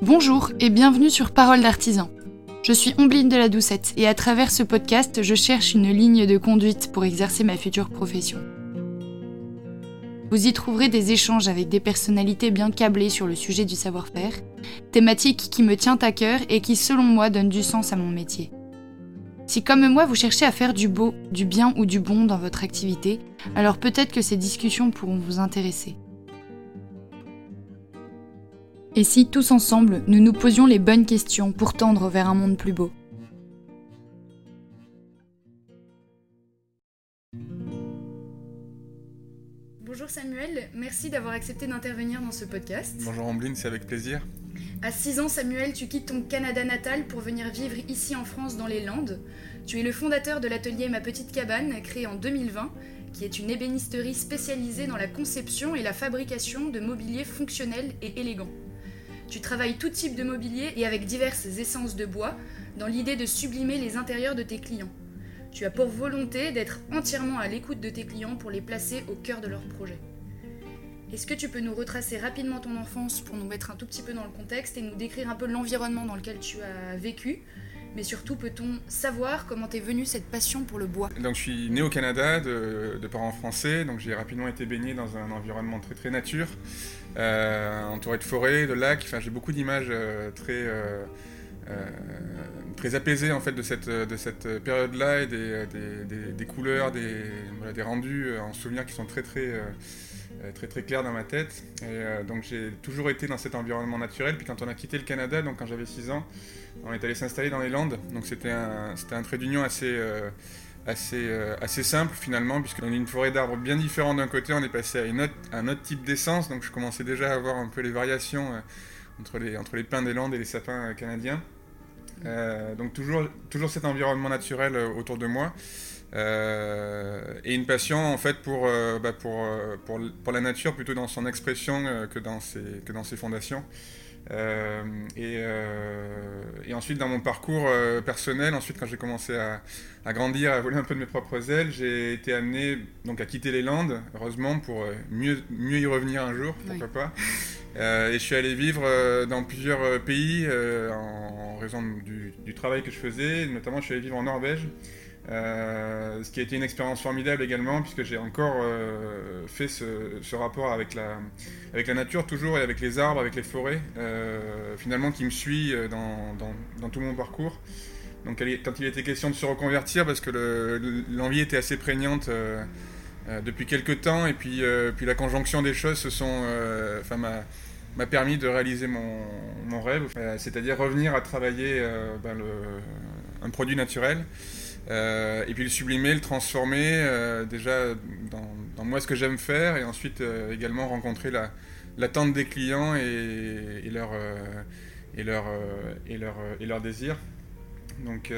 Bonjour et bienvenue sur Parole d'artisan. Je suis Ombline de la Doucette et à travers ce podcast, je cherche une ligne de conduite pour exercer ma future profession. Vous y trouverez des échanges avec des personnalités bien câblées sur le sujet du savoir-faire, thématique qui me tient à cœur et qui selon moi donne du sens à mon métier. Si comme moi vous cherchez à faire du beau, du bien ou du bon dans votre activité, alors peut-être que ces discussions pourront vous intéresser. Et si tous ensemble nous nous posions les bonnes questions pour tendre vers un monde plus beau Bonjour Samuel, merci d'avoir accepté d'intervenir dans ce podcast. Bonjour Ambline, c'est avec plaisir. À 6 ans, Samuel, tu quittes ton Canada natal pour venir vivre ici en France dans les Landes. Tu es le fondateur de l'atelier Ma Petite Cabane, créé en 2020, qui est une ébénisterie spécialisée dans la conception et la fabrication de mobilier fonctionnel et élégant. Tu travailles tout type de mobilier et avec diverses essences de bois, dans l'idée de sublimer les intérieurs de tes clients. Tu as pour volonté d'être entièrement à l'écoute de tes clients pour les placer au cœur de leurs projets. Est-ce que tu peux nous retracer rapidement ton enfance pour nous mettre un tout petit peu dans le contexte et nous décrire un peu l'environnement dans lequel tu as vécu? Mais surtout, peut-on savoir comment t'es venue cette passion pour le bois? Donc, je suis né au Canada de, parents français, donc j'ai rapidement été baigné dans un environnement très très nature, entouré de forêts, de lacs. Enfin, j'ai beaucoup d'images euh, très euh, très apaisées en fait de cette de cette période-là et des, des, couleurs, des, des rendus en souvenir qui sont très très euh, très très clair dans ma tête. Et euh, donc j'ai toujours été dans cet environnement naturel. Puis quand on a quitté le Canada, donc quand j'avais 6 ans, on est allé s'installer dans les Landes. Donc c'était un, un trait d'union assez, euh, assez, assez simple finalement, puisque dans une forêt d'arbres bien différente d'un côté, on est passé à, une autre, un autre type d'essence. Donc je commençais déjà à voir un peu les variations entre, les, entre les pins des Landes et les sapins canadiens. donc toujours, toujours cet environnement naturel autour de moi. Euh, et une passion en fait pour, euh, bah, pour, euh, pour, pour, la nature plutôt dans son expression que, dans ses, que dans ses fondations. Et, et, ensuite dans mon parcours personnel, ensuite quand j'ai commencé à, à, grandir, à voler un peu de mes propres ailes, j'ai été amené donc à quitter les Landes, heureusement pour mieux, mieux y revenir un jour, pourquoi pas. et je suis allé vivre dans plusieurs pays en, raison du, du, travail que je faisais, notamment je suis allé vivre en Norvège. Euh, ce qui a été une expérience formidable également, puisque j'ai encore euh, fait ce, rapport avec la, nature, toujours, et avec les arbres, avec les forêts, euh, finalement, qui me suit dans, tout mon parcours. Donc, quand il était question de se reconvertir, parce que l'envie était assez prégnante depuis quelques temps, et puis, la conjonction des choses se m'a permis de réaliser mon, rêve, c'est-à-dire revenir à travailler ben, un produit naturel. Euh, et puis le sublimer, le transformer euh, déjà dans, moi ce que j'aime faire et ensuite euh, également rencontrer l'attente des clients et, et leur. Donc,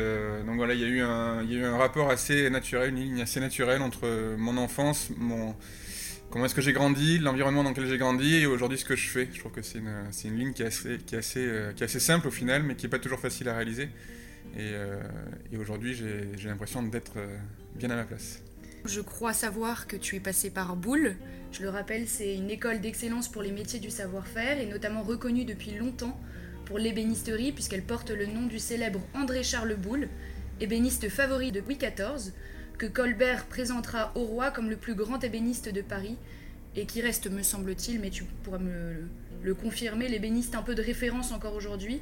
voilà, il y, a eu un, rapport assez naturel, une ligne assez naturelle entre mon enfance, comment est-ce que j'ai grandi, l'environnement dans lequel j'ai grandi et aujourd'hui ce que je fais. Je trouve que c'est une, ligne qui est assez simple au final, mais qui n'est pas toujours facile à réaliser. Euh, et, aujourd'hui, j'ai l'impression d'être euh, bien à ma place. Je crois savoir que tu es passé par Boulle. Je le rappelle, c'est une école d'excellence pour les métiers du savoir-faire et notamment reconnue depuis longtemps pour l'ébénisterie puisqu'elle porte le nom du célèbre André-Charles Boulle, ébéniste favori de Louis XIV, que Colbert présentera au roi comme le plus grand ébéniste de Paris et qui reste, me semble-t-il, mais tu pourras me le confirmer, l'ébéniste un peu de référence encore aujourd'hui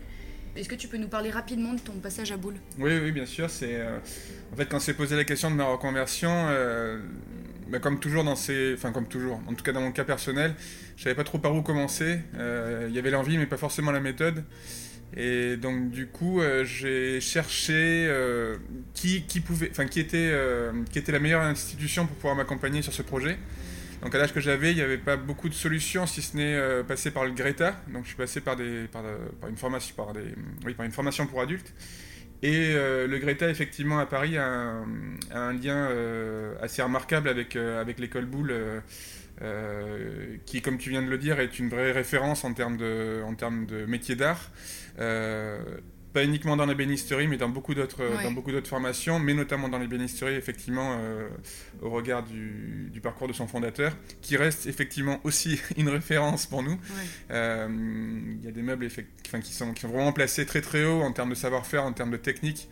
est-ce que tu peux nous parler rapidement de ton passage à Boule Oui, oui, bien sûr. C'est euh, en fait quand s'est posé la question de ma reconversion, euh, bah, comme toujours dans ces, enfin comme toujours, en tout cas dans mon cas personnel, je savais pas trop par où commencer. Euh, il y avait l'envie, mais pas forcément la méthode. Et donc du coup, j'ai cherché qui, qui pouvait, enfin qui était, qui était la meilleure institution pour pouvoir m'accompagner sur ce projet. Donc à l'âge que j'avais, il n'y avait pas beaucoup de solutions si ce n'est euh, passer par le Greta. Donc je suis passé par, des, par, euh, une, formation, des, oui, par une formation pour adultes. Et euh, le Greta, effectivement, à Paris, a un, lien assez remarquable avec, avec l'école Boulle, qui, comme tu viens de le dire, est une vraie référence en termes de, en termes de métier d'art. Pas uniquement dans la bénisterie, mais dans beaucoup d'autres dans beaucoup d'autres formations, mais notamment dans les bénisteries, effectivement, euh, au regard du, du, parcours de son fondateur, qui reste effectivement aussi une référence pour nous. Euh, il y a des meubles enfin, qui, sont, qui sont vraiment placés très très haut en termes de savoir-faire, en termes de technique,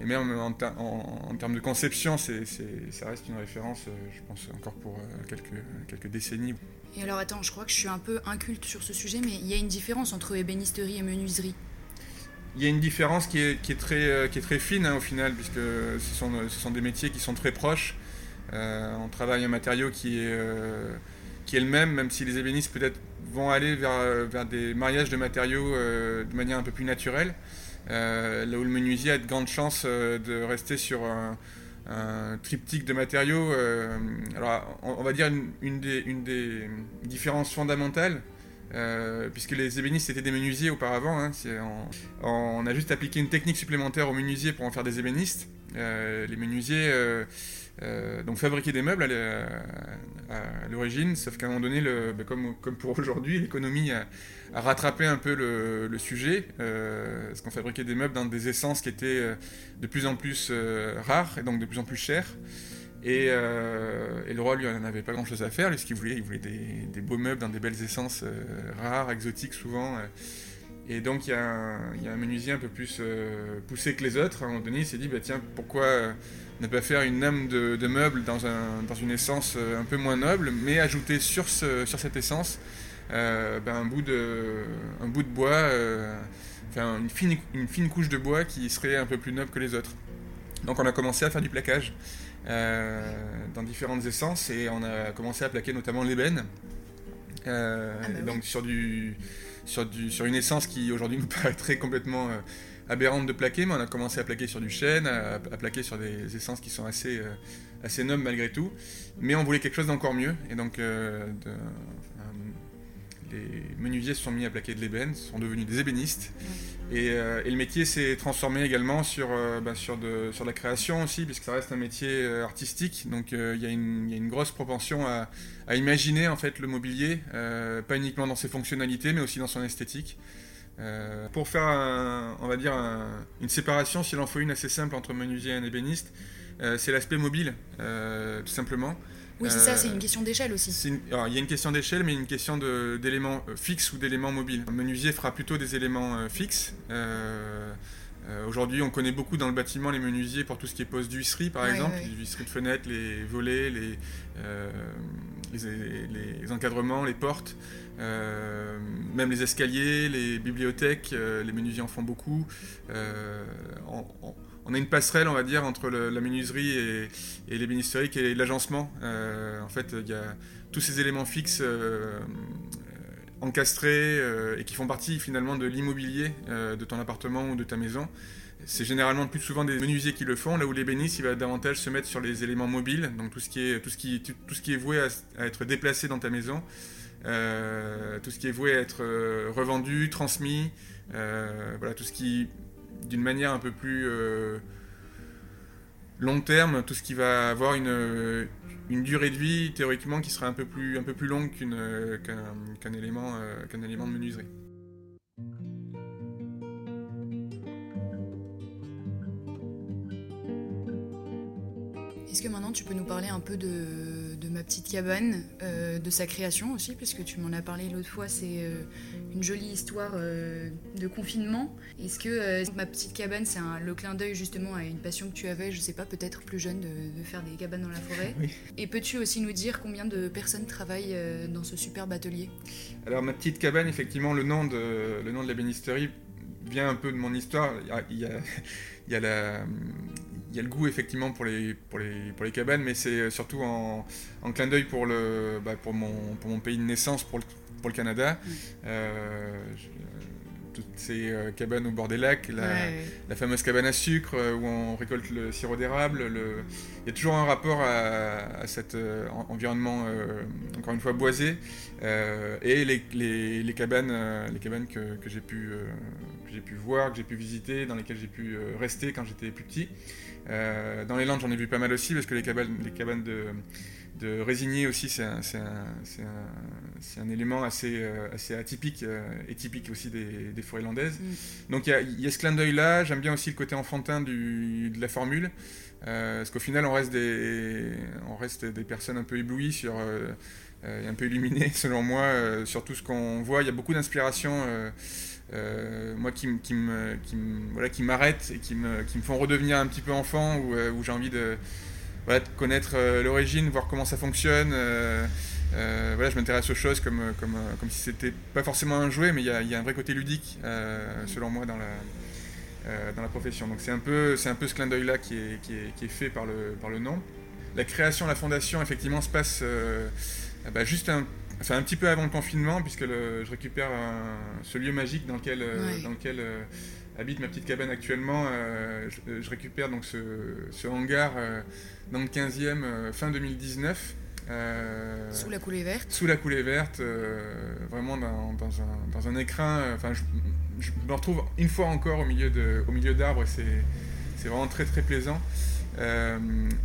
et même en, en, termes de conception, c'est ça reste une référence, euh, je pense, encore pour quelques, quelques décennies. Et alors attends, je crois que je suis un peu inculte sur ce sujet, mais il y a une différence entre ébénisterie et menuiserie il y a une différence qui est, euh, très fine hein, au final, puisque ce sont, des métiers qui sont très proches. Euh, on travaille un matériau qui est, euh, qui est le même, même si les ébénistes peut-être vont aller vers, des mariages de matériaux de manière un peu plus naturelle. là où le menuisier a de grandes chances de rester sur un, triptyque de matériaux. alors, on, va dire une des différences fondamentales, euh, puisque les ébénistes étaient des menuisiers auparavant. Hein, on, a juste appliqué une technique supplémentaire aux menuisiers pour en faire des ébénistes. Euh, les menuisiers euh, donc fabriquaient des meubles à, l'origine, sauf qu'à un moment donné, le, bah, comme, comme, pour aujourd'hui, l'économie a, rattrapé un peu le, sujet, parce qu'on fabriquait des meubles dans des essences qui étaient de plus en plus rares et donc de plus en plus chères. Euh, et, le roi, lui, n'en avait pas grand-chose à faire. Lui, ce qu'il voulait, il voulait des, beaux meubles dans des belles essences euh, rares, exotiques souvent. Euh. Et donc, il y, a un, menuisier un peu plus poussé que les autres. À s'est dit, bah, tiens, pourquoi ne pas faire une âme de, meuble dans, une essence un peu moins noble, mais ajouter sur, cette essence bah, un, bout de, bois, enfin, une fine, une fine couche de bois qui serait un peu plus noble que les autres. Donc, on a commencé à faire du plaquage. Euh, dans différentes essences et on a commencé à plaquer notamment l'ébène. Euh, ah bah donc sur, du, sur, du, sur une essence qui aujourd'hui nous paraîtrait complètement euh, aberrante de plaquer, mais on a commencé à plaquer sur du chêne, à, plaquer sur des essences qui sont assez, assez nobles malgré tout. Mais on voulait quelque chose d'encore mieux. Et donc de, les menuisiers se sont mis à plaquer de l'ébène, sont devenus des ébénistes. Euh, et, le métier s'est transformé également sur, euh, bah, sur, de, sur la création aussi, puisque ça reste un métier euh, artistique. Donc il y, y, a une grosse propension à, à, imaginer en fait le mobilier, pas uniquement dans ses fonctionnalités, mais aussi dans son esthétique. pour faire, on va dire, une séparation, s'il en faut une assez simple entre menuisier et un ébéniste, c'est l'aspect mobile, tout simplement. Oui, c'est ça, c'est une question d'échelle aussi. il y a une question d'échelle, mais une question d'éléments euh, fixes ou d'éléments mobiles. Un menuisier fera plutôt des éléments euh, fixes. Euh, aujourd'hui, on connaît beaucoup dans le bâtiment les menuisiers pour tout ce qui est poste d'huisserie, par exemple, les huisseries de fenêtres, les volets, les, les, encadrements, les portes, même les escaliers, les bibliothèques, les menuisiers en font beaucoup on a une passerelle, on va dire, entre la menuiserie et, et l'ébénisterie qui est l'agencement. Euh, en fait, il y a tous ces éléments fixes euh, euh, encastrés et qui font partie finalement de l'immobilier de ton appartement ou de ta maison. C'est généralement plus souvent des menuisiers qui le font, là où l'ébéniste il va davantage se mettre sur les éléments mobiles, donc tout ce qui est, tout ce qui, tout, ce qui est voué à, être déplacé dans ta maison, tout ce qui est voué à être revendu, transmis, voilà, tout ce qui d'une manière un peu plus euh, long terme, tout ce qui va avoir une, une, durée de vie théoriquement qui sera un peu plus, un peu plus longue qu'un élément, euh, qu'un élément de menuiserie. Est-ce que maintenant tu peux nous parler un peu de, ma petite cabane, euh, de sa création aussi, puisque tu m'en as parlé l'autre fois, c'est euh, une jolie histoire euh, de confinement. Est-ce que ma petite cabane, c'est le clin d'œil justement à une passion que tu avais, je sais pas, peut-être plus jeune, de, faire des cabanes dans la forêt Et peux-tu aussi nous dire combien de personnes travaillent dans ce superbe atelier? Alors ma petite cabane, effectivement, le nom de, le nom de la bénisterie vient un peu de mon histoire. Il y a, il y a la y a le goût effectivement pour les, pour les, pour les cabanes, mais c'est surtout en, en, clin d'œil pour, le, bah, pour, mon, pour mon pays de naissance, pour le, pour le Canada. Euh, toutes ces euh, cabanes au bord des lacs, la, fameuse cabane à sucre euh, où on récolte le sirop d'érable. Le... Il y a toujours un rapport à, cet environnement, encore une fois, boisé. et les, les, les, cabanes, les cabanes que, que j'ai pu, que pu voir, que j'ai pu visiter, dans lesquelles j'ai pu rester quand j'étais plus petit. Euh, dans les Landes, j'en ai vu pas mal aussi, parce que les cabanes, les cabanes de, de aussi, c'est un, un, élément assez, assez atypique et typique aussi des, forêts landaises. Mm. Donc il y, a, ce clin d'œil-là, j'aime bien aussi le côté enfantin du, de la formule, parce qu'au final on reste, des, on reste des personnes un peu éblouies sur... un peu illuminées selon moi sur tout ce qu'on voit. Il y a beaucoup d'inspiration euh, moi qui, qui me, voilà, qui m'arrêtent et qui me, qui me font redevenir un petit peu enfant, où, euh, j'ai envie de, voilà, de connaître euh, l'origine, voir comment ça fonctionne. voilà, je m'intéresse aux choses comme, comme, comme si c'était pas forcément un jouet, mais il y a, y a, un vrai côté ludique, selon moi, dans la, dans la profession. Donc c'est un peu, c'est un peu ce clin d'œil-là qui est, qui, est, qui est, fait par le, par le nom. La création, la fondation, effectivement, se passe bah, juste un Enfin, un petit peu avant le confinement, puisque je récupère ce lieu magique dans lequel, euh, dans lequel euh, habite ma petite cabane actuellement. Euh, je, récupère donc ce, hangar dans le 15e fin 2019. sous la coulée verte Sous la coulée verte, vraiment dans, un, dans, un, écrin. Enfin, je, me retrouve une fois encore au milieu d'arbres et c'est vraiment très très plaisant. Euh,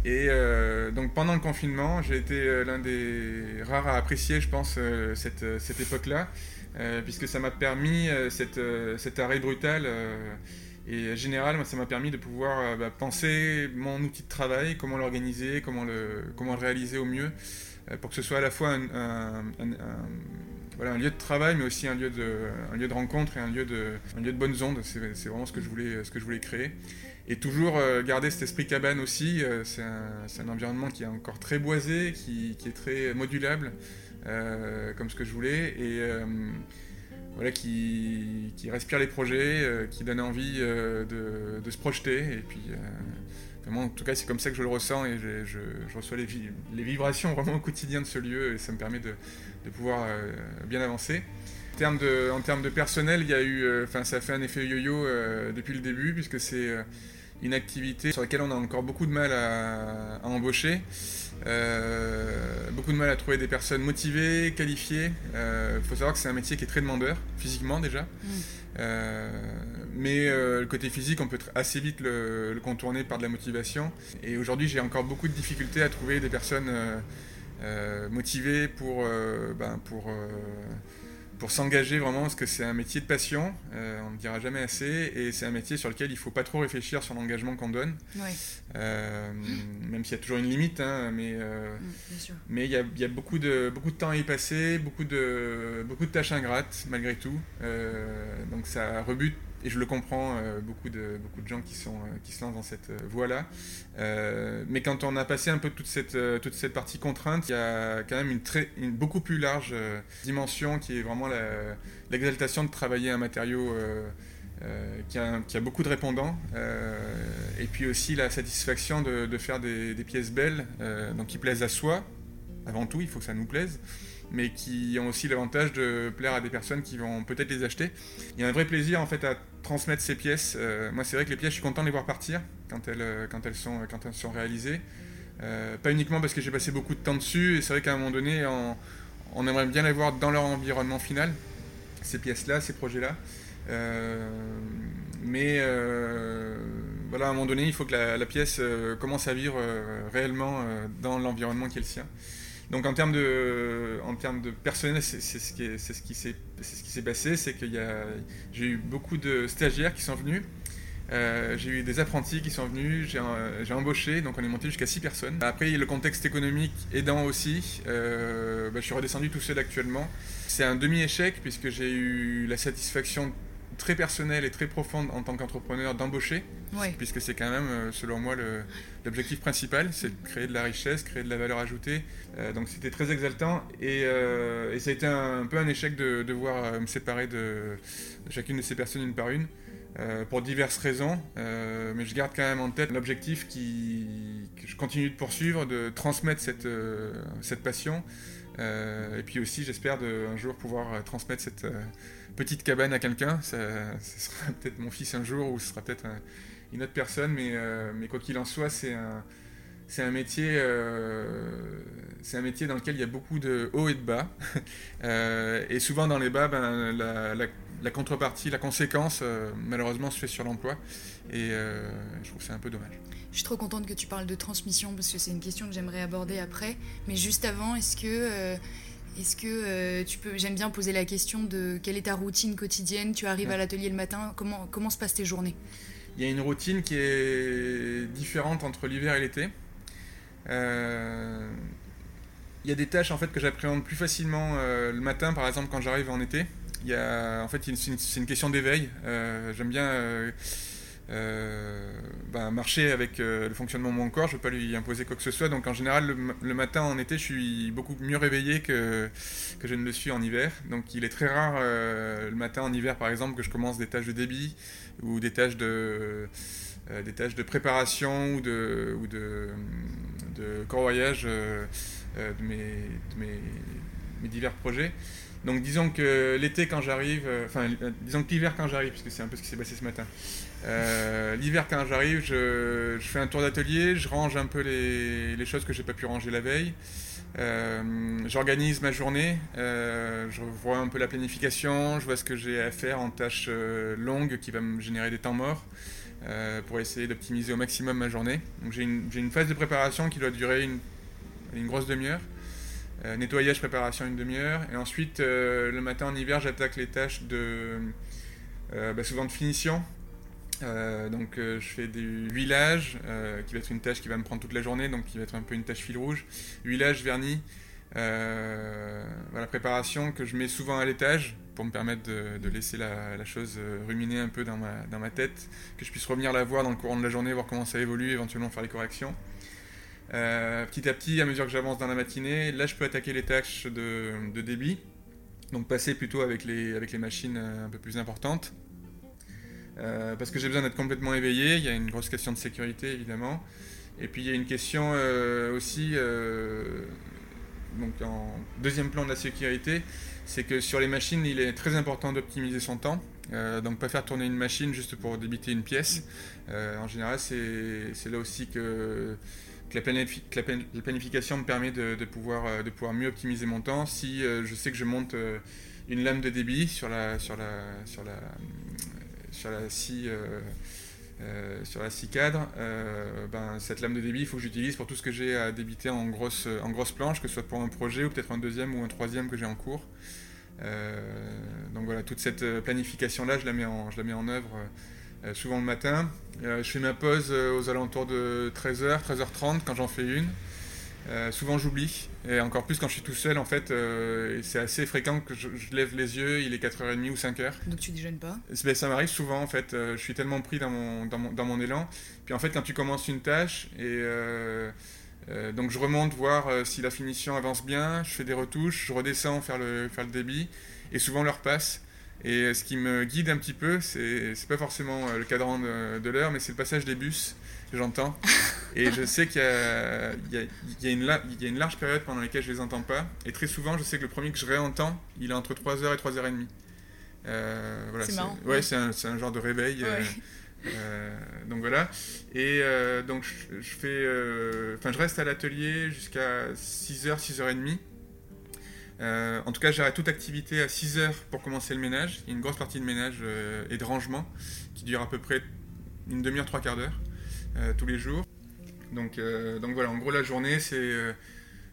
et euh, donc pendant le confinement, j'ai été euh, l'un des rares à apprécier, je pense, cette, cette époque-là, puisque ça m'a permis cette, cet arrêt brutal. et général, ça m'a permis de pouvoir bah, penser mon outil de travail, comment l'organiser, comment le, comment le réaliser au mieux, pour que ce soit à la fois un, voilà, un lieu de travail, mais aussi un lieu de, lieu de rencontre et un lieu de, un lieu de bonnes ondes. C'est vraiment ce que je voulais, ce que je voulais créer. Et toujours euh, garder cet esprit cabane aussi. Euh, c'est un, environnement qui est encore très boisé, qui, est très modulable, euh, comme ce que je voulais. Et voilà, qui, respire les projets, qui donne envie de, se projeter. Et puis, en tout cas, c'est comme ça que je le ressens et je, reçois les, vibrations vraiment au quotidien de ce lieu et ça me permet de, pouvoir bien avancer. En termes de, en termes de personnel, il y a eu, enfin, ça a fait un effet yo-yo depuis le début puisque c'est une activité sur laquelle on a encore beaucoup de mal à, embaucher. Euh, beaucoup de mal à trouver des personnes motivées, qualifiées. Il euh, faut savoir que c'est un métier qui est très demandeur, physiquement déjà. Mm. Euh, mais le côté physique, on peut assez vite le, contourner par de la motivation. Et aujourd'hui, j'ai encore beaucoup de difficultés à trouver des personnes motivées pour, ben, pour pour s'engager vraiment, parce que c'est un métier de passion, euh, on ne dira jamais assez, et c'est un métier sur lequel il ne faut pas trop réfléchir sur l'engagement qu'on donne, euh, même s'il y a toujours une limite, hein, mais euh, mm, mais il y a, y a, beaucoup, de, beaucoup de temps à y passer, beaucoup de, beaucoup de tâches ingrates malgré tout, donc ça rebute et je le comprends, euh, beaucoup, de, beaucoup de gens qui, sont, euh, qui se lancent dans cette euh, voie-là. mais quand on a passé un peu toute cette, toute cette partie contrainte, il y a quand même une, très, une beaucoup plus large dimension qui est vraiment l'exaltation de travailler un matériau qui, a, beaucoup de répondants. et puis aussi la satisfaction de, de faire des, des, pièces belles, donc qui plaisent à soi. Avant tout, il faut que ça nous plaise mais qui ont aussi l'avantage de plaire à des personnes qui vont peut-être les acheter. Il y a un vrai plaisir en fait à transmettre ces pièces. Euh, moi, c'est vrai que les pièces, je suis content de les voir partir quand elles, euh, quand elles, sont, quand elles sont réalisées. Euh, pas uniquement parce que j'ai passé beaucoup de temps dessus, et c'est vrai qu'à un moment donné, on, aimerait bien les voir dans leur environnement final, ces pièces-là, ces projets-là. mais voilà, à un moment donné, il faut que la, la pièce commence à vivre réellement dans l'environnement qui est le sien. Donc en termes de, en termes de personnel, c'est ce qui c'est ce s'est passé, c'est que j'ai eu beaucoup de stagiaires qui sont venus. Euh, j'ai eu des apprentis qui sont venus, j'ai embauché, donc on est monté jusqu'à 6 personnes. Après, le contexte économique aidant aussi, euh, bah, je suis redescendu tout seul actuellement. C'est un demi-échec puisque j'ai eu la satisfaction très personnelle et très profonde en tant qu'entrepreneur d'embaucher, puisque c'est quand même, euh, selon moi, l'objectif principal, c'est de créer de la richesse, créer de la valeur ajoutée. Euh, donc c'était très exaltant et, euh, et, ça a été un, peu un échec de devoir me séparer de, chacune de ces personnes une par une. pour diverses raisons, mais je garde quand même en tête l'objectif que je continue de poursuivre, de transmettre cette, cette passion, et puis aussi j'espère un jour pouvoir transmettre cette, petite cabane à quelqu'un. ce sera peut-être mon fils un jour ou ce sera peut-être une autre personne, mais, euh, quoi qu'il en soit, c'est un, métier, euh, c'est un métier dans lequel il y a beaucoup de hauts et de bas. Euh, et souvent dans les bas, ben, la, contrepartie, la conséquence, malheureusement, se fait sur l'emploi. Et je trouve que c'est un peu dommage. Je suis trop contente que tu parles de transmission parce que c'est une question que j'aimerais aborder après. Mais juste avant, est-ce que, euh, est-ce que euh, tu peux. J'aime bien poser la question de quelle est ta routine quotidienne? Tu arrives à l'atelier le matin, comment, comment se passent tes journées? Il y a une routine qui est différente entre l'hiver et l'été. Euh, il y a des tâches en fait que j'appréhende plus facilement le matin, par exemple quand j'arrive en été. Il y a, en fait, c'est une, une, question d'éveil. J'aime bien euh, bah, marcher avec euh, le fonctionnement de mon corps, je ne veux pas lui imposer quoi que ce soit. Donc en général, le, matin en été, je suis beaucoup mieux réveillé que, que je ne le suis en hiver. Donc il est très rare euh, le matin en hiver, par exemple, que je commence des tâches de débit ou des tâches de, des tâches de préparation ou de, ou de, de corroyage de mes, de mes divers projets. Donc disons que l'été quand j'arrive, enfin disons que l'hiver quand j'arrive, puisque c'est un peu ce qui s'est passé ce matin, euh, l'hiver, quand j'arrive, je, fais un tour d'atelier, je range un peu les, choses que j'ai pas pu ranger la veille. Euh, j'organise ma journée, euh, je vois un peu la planification, je vois ce que j'ai à faire en tâches longues qui va me générer des temps morts pour essayer d'optimiser au maximum ma journée. J'ai une, phase de préparation qui doit durer une, grosse demi-heure. nettoyage, préparation une demi-heure. Et ensuite, le matin en hiver, j'attaque les tâches de bah, souvent de finition, euh, donc euh, je fais du huilage, euh, qui va être une tâche qui va me prendre toute la journée, donc qui va être un peu une tâche fil rouge. Huilage, vernis, préparation que je mets souvent à l'étage pour me permettre de, laisser la, chose ruminer un peu dans ma, tête, que je puisse revenir la voir dans le courant de la journée, voir comment ça évolue, éventuellement faire les corrections. petit à petit, à mesure que j'avance dans la matinée, là je peux attaquer les tâches de, débit, donc passer plutôt avec les machines un peu plus importantes. Euh, parce que j'ai besoin d'être complètement éveillé. Il y a une grosse question de sécurité, évidemment. Et puis il y a une question euh, aussi, euh, donc en deuxième plan de la sécurité, c'est que sur les machines, il est très important d'optimiser son temps. donc pas faire tourner une machine juste pour débiter une pièce. en général, c'est là aussi que, la, planification me permet de, pouvoir, de pouvoir mieux optimiser mon temps. Si je sais que je monte une lame de débit sur la, sur la, sur la, sur la scie, euh, euh, sur la scie cadre, euh, ben, cette lame de débit, il faut que j'utilise pour tout ce que j'ai à débiter en grosse, en grosse planche, que ce soit pour un projet ou peut-être un deuxième ou un troisième que j'ai en cours. donc voilà, toute cette planification-là, je, je la mets en œuvre souvent le matin. je fais ma pause aux alentours de 13h, 13h30 quand j'en fais une. Euh, souvent j'oublie, et encore plus quand je suis tout seul en fait, euh, c'est assez fréquent que je, lève les yeux, il est 4h30 ou 5h. Donc tu déjeunes pas? Ben, Ça m'arrive souvent en fait, euh, je suis tellement pris dans mon, dans mon, dans, mon, élan. Puis en fait quand tu commences une tâche, et donc je remonte voir si la finition avance bien, je fais des retouches, je redescends faire le, faire le débit, et souvent l'heure passe. Et ce qui me guide un petit peu, c'est pas forcément le cadran de, de l'heure, mais c'est le passage des bus j'entends. Et je sais qu'il y, y, y, a une large période pendant laquelle je les entends pas. Et très souvent, je sais que le premier que je réentends, il est entre 3h et 3h30. Euh, voilà, c'est marrant. Ouais, c'est un, un, genre de réveil. Euh, euh, donc voilà. Et euh, donc je, je fais. Enfin, je reste à l'atelier jusqu'à 6h, 6h30. en tout cas, j'arrête toute activité à 6h pour commencer le ménage. Il y a une grosse partie de ménage et de rangement qui dure à peu près une demi-heure, trois quarts d'heure. Euh, tous les jours. Donc, euh, donc voilà, en gros la journée c'est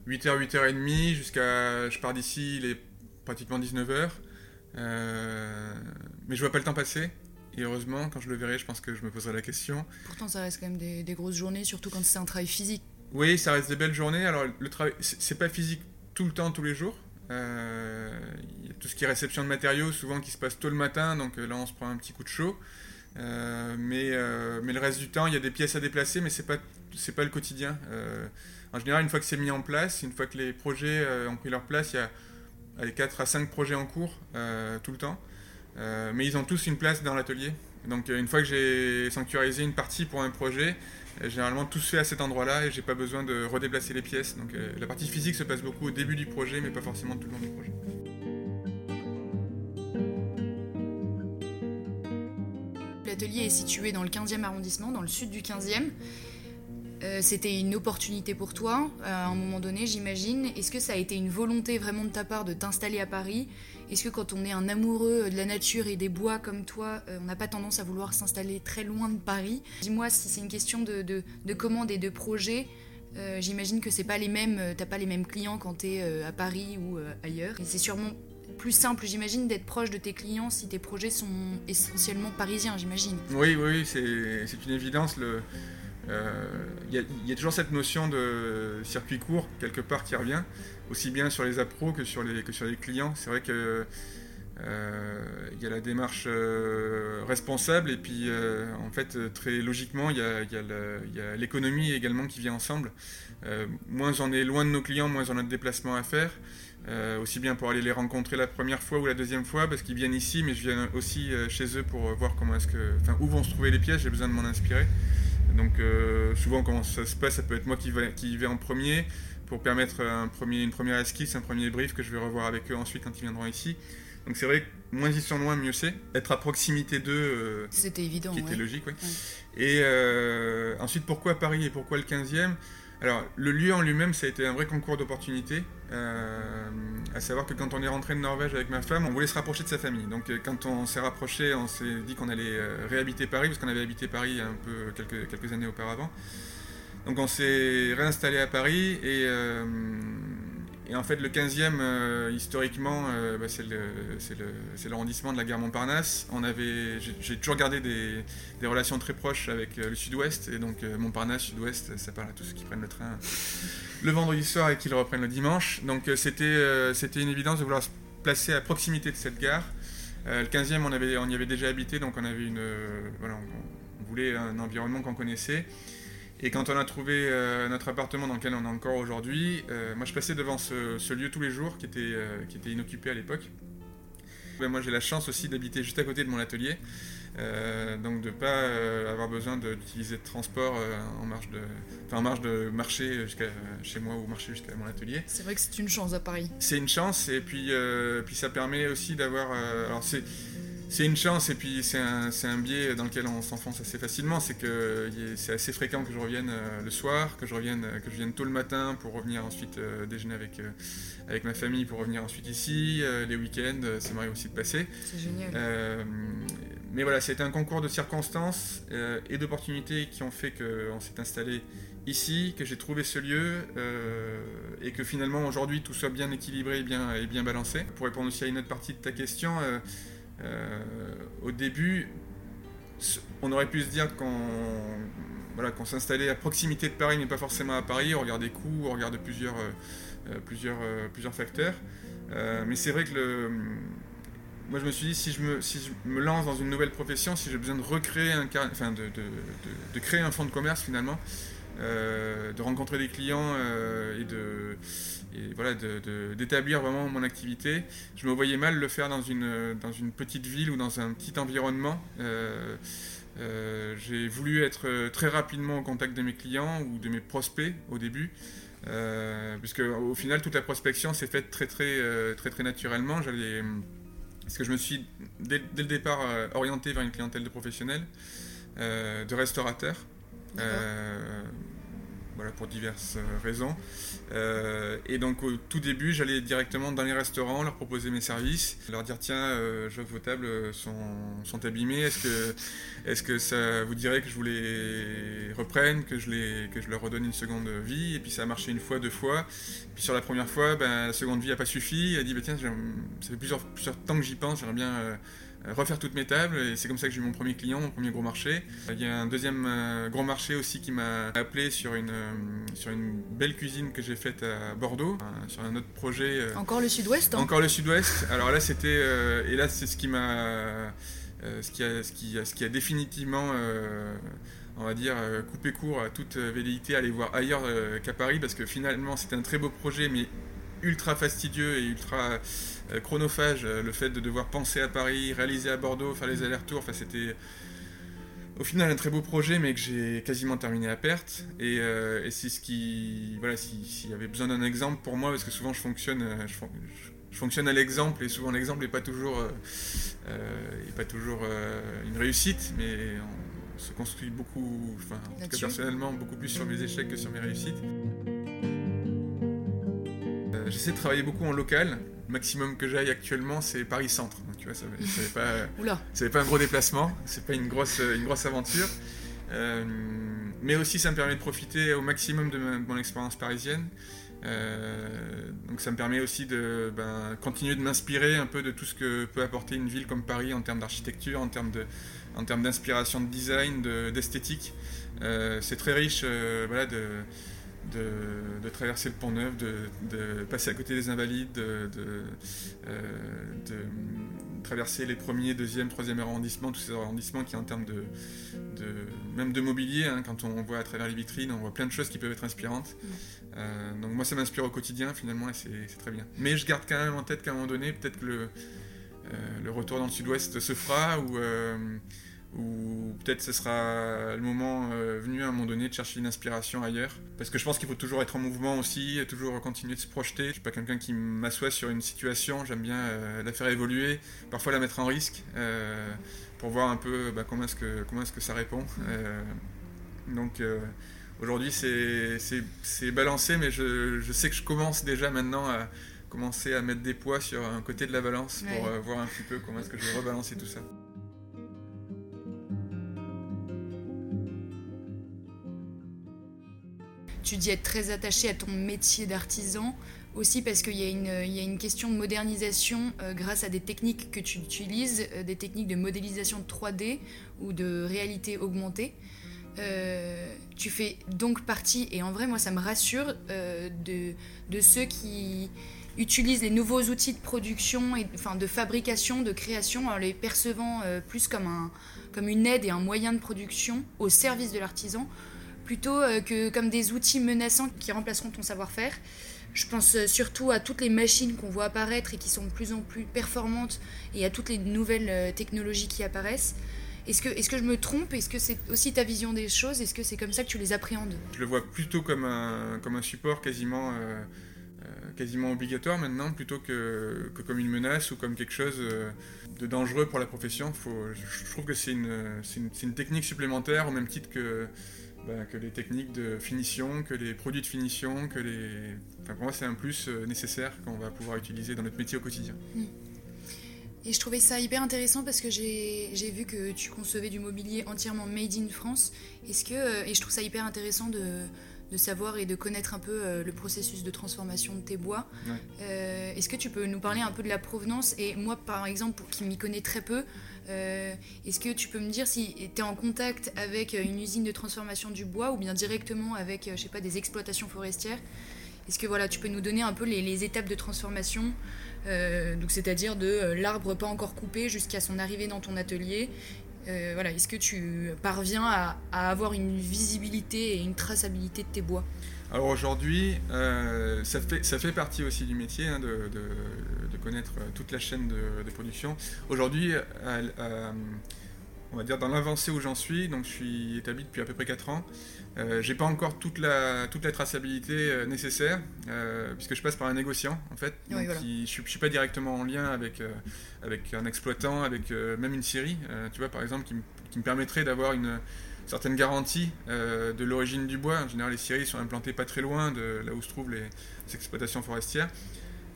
8h, euh, 8h30 jusqu'à... Je pars d'ici, il est pratiquement 19h. mais je vois pas le temps passer. Et heureusement, quand je le verrai, je pense que je me poserai la question. Pourtant, ça reste quand même des, grosses journées, surtout quand c'est un travail physique. Oui, ça reste des belles journées. Alors, le travail, c'est pas physique tout le temps, tous les jours. Il y a tout ce qui est réception de matériaux, souvent qui se passe tôt le matin, donc là, on se prend un petit coup de chaud. Euh, mais, euh, mais le reste du temps, il y a des pièces à déplacer, mais ce n'est pas, pas le quotidien. Euh, en général, une fois que c'est mis en place, une fois que les projets ont pris leur place, il y a allez, 4 à 5 projets en cours tout le temps. mais ils ont tous une place dans l'atelier. Donc une fois que j'ai sanctuarisé une partie pour un projet, généralement tout se fait à cet endroit-là et j'ai pas besoin de redéplacer les pièces. Donc la partie physique se passe beaucoup au début du projet, mais pas forcément tout le long du projet. L'atelier est situé dans le 15e arrondissement, dans le sud du 15e. C'était une opportunité pour toi à un moment donné, j'imagine. Est-ce que ça a été une volonté vraiment de ta part de t'installer à Paris? Est-ce que quand on est un amoureux de la nature et des bois comme toi, on n'a pas tendance à vouloir s'installer très loin de Paris? Dis-moi si c'est une question de, de, de commandes et de projets. J'imagine que c'est pas les mêmes, t'as pas les mêmes clients quand tu es à Paris ou ailleurs. Et c'est sûrement plus simple, j'imagine, d'être proche de tes clients si tes projets sont essentiellement parisiens, j'imagine. Oui, oui, c'est une évidence. Il euh, y, a toujours cette notion de circuit court, quelque part, qui revient, aussi bien sur les appros que sur les, clients. C'est vrai que euh, il y a la démarche euh, responsable et puis en fait très logiquement il y a, l'économie également qui vient ensemble. moins on est loin de nos clients, moins on a de déplacements à faire. Euh, aussi bien pour aller les rencontrer la première fois ou la deuxième fois, parce qu'ils viennent ici, mais je viens aussi euh, chez eux pour voir comment est-ce que, enfin, où vont se trouver les pièces. J'ai besoin de m'en inspirer. Donc euh, souvent, comment ça se passe, ça peut être moi qui vais, qui vais en premier pour permettre un premier, une première esquisse, un premier brief que je vais revoir avec eux ensuite quand ils viendront ici. Donc c'est vrai que moins ils sont loin, mieux c'est. Être à proximité d'eux, c'était évident, qui était logique. oui. Et ensuite, pourquoi Paris et pourquoi le 15e alors, le lieu en lui-même, ça a été un vrai concours d'opportunités. Euh, à savoir que quand on est rentré de Norvège avec ma femme, on voulait se rapprocher de sa famille. Donc, euh, quand on s'est rapproché, on s'est dit qu'on allait euh, réhabiter Paris, parce qu'on avait habité Paris un peu quelques, quelques années auparavant. Donc, on s'est réinstallé à Paris et et en fait, le 15e, euh, historiquement, euh, bah, c'est l'arrondissement de la gare Montparnasse. j'ai, toujours gardé des, relations très proches avec euh, le sud-ouest. Et donc, Montparnasse, sud-ouest, ça parle à tous ceux qui prennent le train le vendredi soir et qui le reprennent le dimanche. Donc, c'était, une évidence de vouloir se placer à proximité de cette gare. le 15e, on, y avait déjà habité, donc on avait une. voilà, on voulait un environnement qu'on connaissait. Et quand on a trouvé euh, notre appartement dans lequel on est encore aujourd'hui, euh, moi je passais devant ce, lieu tous les jours qui était, euh, qui était inoccupé à l'époque. Ben, moi j'ai la chance aussi d'habiter juste à côté de mon atelier, donc de ne pas avoir besoin d'utiliser de, transport en, marche de, en marche de marcher jusqu'à chez moi ou marcher jusqu'à mon atelier. C'est vrai que c'est une chance à Paris. C'est une chance et puis, puis ça permet aussi d'avoir... alors c'est c'est une chance et puis c'est un, un, biais dans lequel on s'enfonce assez facilement. C'est que c'est assez fréquent que je revienne euh, le soir, que je revienne, que je vienne tôt le matin pour revenir ensuite euh, déjeuner avec, euh, avec ma famille, pour revenir ensuite ici. les week-ends, ça m'arrive aussi de passer. C'est génial. mais voilà, c'était un concours de circonstances et d'opportunités qui ont fait qu'on s'est installé ici, que j'ai trouvé ce lieu et que finalement aujourd'hui tout soit bien équilibré et bien, et bien balancé. Pour répondre aussi à une autre partie de ta question, euh, au début, on aurait pu se dire qu'on voilà, qu'on s'installait à proximité de Paris, mais pas forcément à Paris. On regarde des coûts, on regarde plusieurs, euh, euh, plusieurs, plusieurs facteurs. mais c'est vrai que le, moi je me suis dit si je me, si je me lance dans une nouvelle profession, si j'ai besoin de recréer un enfin de, de, de, créer un fonds de commerce finalement, de rencontrer des clients et de voilà, d'établir vraiment mon activité. Je me voyais mal le faire dans une, dans une petite ville ou dans un petit environnement. Euh, euh, j'ai voulu être très rapidement au contact de mes clients ou de mes prospects au début. Euh, puisque au final toute la prospection s'est faite très très très très naturellement. J'allais parce que je me suis dès, dès le départ orienté vers une clientèle de professionnels, de restaurateurs voilà, pour diverses euh, raisons. Euh, et donc au tout début, j'allais directement dans les restaurants, leur proposer mes services, leur dire tiens, euh, je vos tables sont, sont abîmées, est-ce que, est que ça vous dirait que je vous les reprenne, que je, les, que je leur redonne une seconde vie? Et puis ça a marché une fois, deux fois. Puis sur la première fois, ben, la seconde vie n'a pas suffi. Elle a dit bah, tiens, ça fait plusieurs, temps que j'y pense, j'aimerais bien euh, refaire toutes mes tables et c'est comme ça que j'ai eu mon premier client, mon premier gros marché. Il y a un deuxième euh, gros marché aussi qui m'a appelé sur une, euh, sur une belle cuisine que j'ai faite à Bordeaux, sur un autre projet. Encore le sud-ouest hein Encore le sud-ouest. Alors là c'était et là c'est ce qui m'a ce, qui a, ce, qui a, ce qui a définitivement on va dire, coupé court à toute velléité, aller voir ailleurs qu'à Paris, parce que finalement c'était un très beau projet, mais ultra fastidieux et ultra euh, chronophage, euh, le fait de devoir penser à Paris, réaliser à Bordeaux, faire les allers-retours, enfin c'était au final un très beau projet mais que j'ai quasiment terminé à perte et, euh, c'est ce qui voilà s'il y avait besoin d'un exemple pour moi parce que souvent je fonctionne je, fonctionne à l'exemple et souvent l'exemple n'est pas toujours pas toujours une réussite mais se construit beaucoup, enfin, en tout cas personnellement, beaucoup plus sur mes échecs que sur mes réussites. J'essaie de travailler beaucoup en local. Le maximum que j'aille actuellement, c'est Paris Centre. Donc, tu vois, ça n'est pas, pas un gros déplacement, c'est pas une grosse, une grosse aventure. Euh, mais aussi, ça me permet de profiter au maximum de, mon expérience parisienne. Euh, donc ça me permet aussi de ben, continuer de m'inspirer un peu de tout ce que peut apporter une ville comme Paris en termes d'architecture, en termes de, en termes d'inspiration de design, d'esthétique. Euh, c'est très riche voilà, de, de, traverser le pont neuf, de, passer à côté des invalides, de, traverser les premiers, deuxième, troisième arrondissements, tous ces arrondissements qui en termes de, même de mobilier, hein, quand on voit à travers les vitrines, on voit plein de choses qui peuvent être inspirantes. Euh, donc moi ça m'inspire au quotidien finalement et c'est très bien. Mais je garde quand même en tête qu'à un moment donné, peut-être que le, euh, le retour dans le sud-ouest se fera ou euh, ou peut-être ce sera le moment euh, venu à un moment donné de chercher une inspiration ailleurs. Parce que je pense qu'il faut toujours être en mouvement aussi, toujours continuer de se projeter. Je suis pas quelqu'un qui m'assoit sur une situation, j'aime bien euh, la faire évoluer, parfois la mettre en risque, euh, pour voir un peu bah, comment est-ce que, comment est que ça répond. donc aujourd'hui c'est balancé, mais je, je, sais que je commence déjà maintenant à commencer à mettre des poids sur un côté de la balance pour voir un petit peu comment est-ce que je vais rebalancer tout ça. Tu dis être très attaché à ton métier d'artisan, aussi parce qu'il y, a une question de modernisation euh, grâce à des techniques que tu utilises, euh, des techniques de modélisation 3D ou de réalité augmentée. Euh, tu fais donc partie, et en vrai moi ça me rassure, de, ceux qui utilisent les nouveaux outils de production, et, enfin de fabrication, de création, en les percevant plus comme une aide et un moyen de production au service de l'artisan, plutôt euh, que comme des outils menaçants qui remplaceront ton savoir-faire. Je pense euh, surtout à toutes les machines qu'on voit apparaître et qui sont de plus en plus performantes et à toutes les nouvelles euh, technologies qui apparaissent. Est-ce que, est que je me trompe? Est-ce que c'est aussi ta vision des choses? Est-ce que c'est comme ça que tu les appréhendes? Je le vois plutôt comme un, comme un support quasiment, quasiment obligatoire maintenant, plutôt que, que, comme une menace ou comme quelque chose de dangereux pour la profession. Je, trouve que c'est une, une, une, technique supplémentaire au même titre que bah, que les techniques de finition, que les produits de finition, que les... Enfin, pour moi, c'est un plus euh, nécessaire qu'on va pouvoir utiliser dans notre métier au quotidien. Mm. Et je trouvais ça hyper intéressant parce que j'ai vu que tu concevais du mobilier entièrement made in France. Est-ce que, euh, et je trouve ça hyper intéressant de, de savoir et de connaître un peu euh, le processus de transformation de tes bois. Est-ce que tu peux nous parler un peu de la provenance? Et moi, par exemple, pour qui m'y connaît très peu, euh, est-ce que tu peux me dire si tu es en contact avec euh, une usine de transformation du bois ou bien directement avec, euh, je sais pas, des exploitations forestières? Est-ce que voilà, tu peux nous donner un peu les, étapes de transformation c'est-à-dire de l'arbre pas encore coupé jusqu'à son arrivée dans ton atelier? voilà, est-ce que tu parviens à, avoir une visibilité et une traçabilité de tes bois? Alors aujourd'hui, ça, fait, ça fait partie aussi du métier hein, de, connaître euh, toute la chaîne de, production. Aujourd'hui, on va dire dans l'avancée où j'en suis, donc je suis établi depuis à peu près 4 ans, euh, j'ai pas encore toute la, toute la traçabilité euh, nécessaire, euh, puisque je passe par un négociant en fait. Donc je, suis, suis pas directement en lien avec, avec un exploitant, avec même une scierie, tu vois par exemple, qui me permettrait d'avoir une certaine garantie de l'origine du bois. En général, les scieries sont implantées pas très loin de là où se trouvent les exploitations forestières.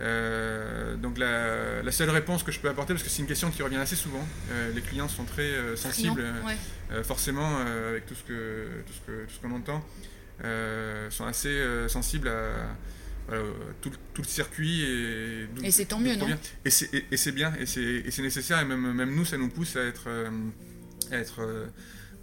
Euh, donc la, seule réponse que je peux apporter, parce que c'est une question qui revient assez souvent, euh, les clients sont très euh, sensibles, forcément avec tout ce que tout ce que tout ce qu'on entend, sont assez sensibles à tout, tout, le circuit et, et c'est tant mieux non? et c'est bien et c'est nécessaire et même, même nous ça nous pousse à être à être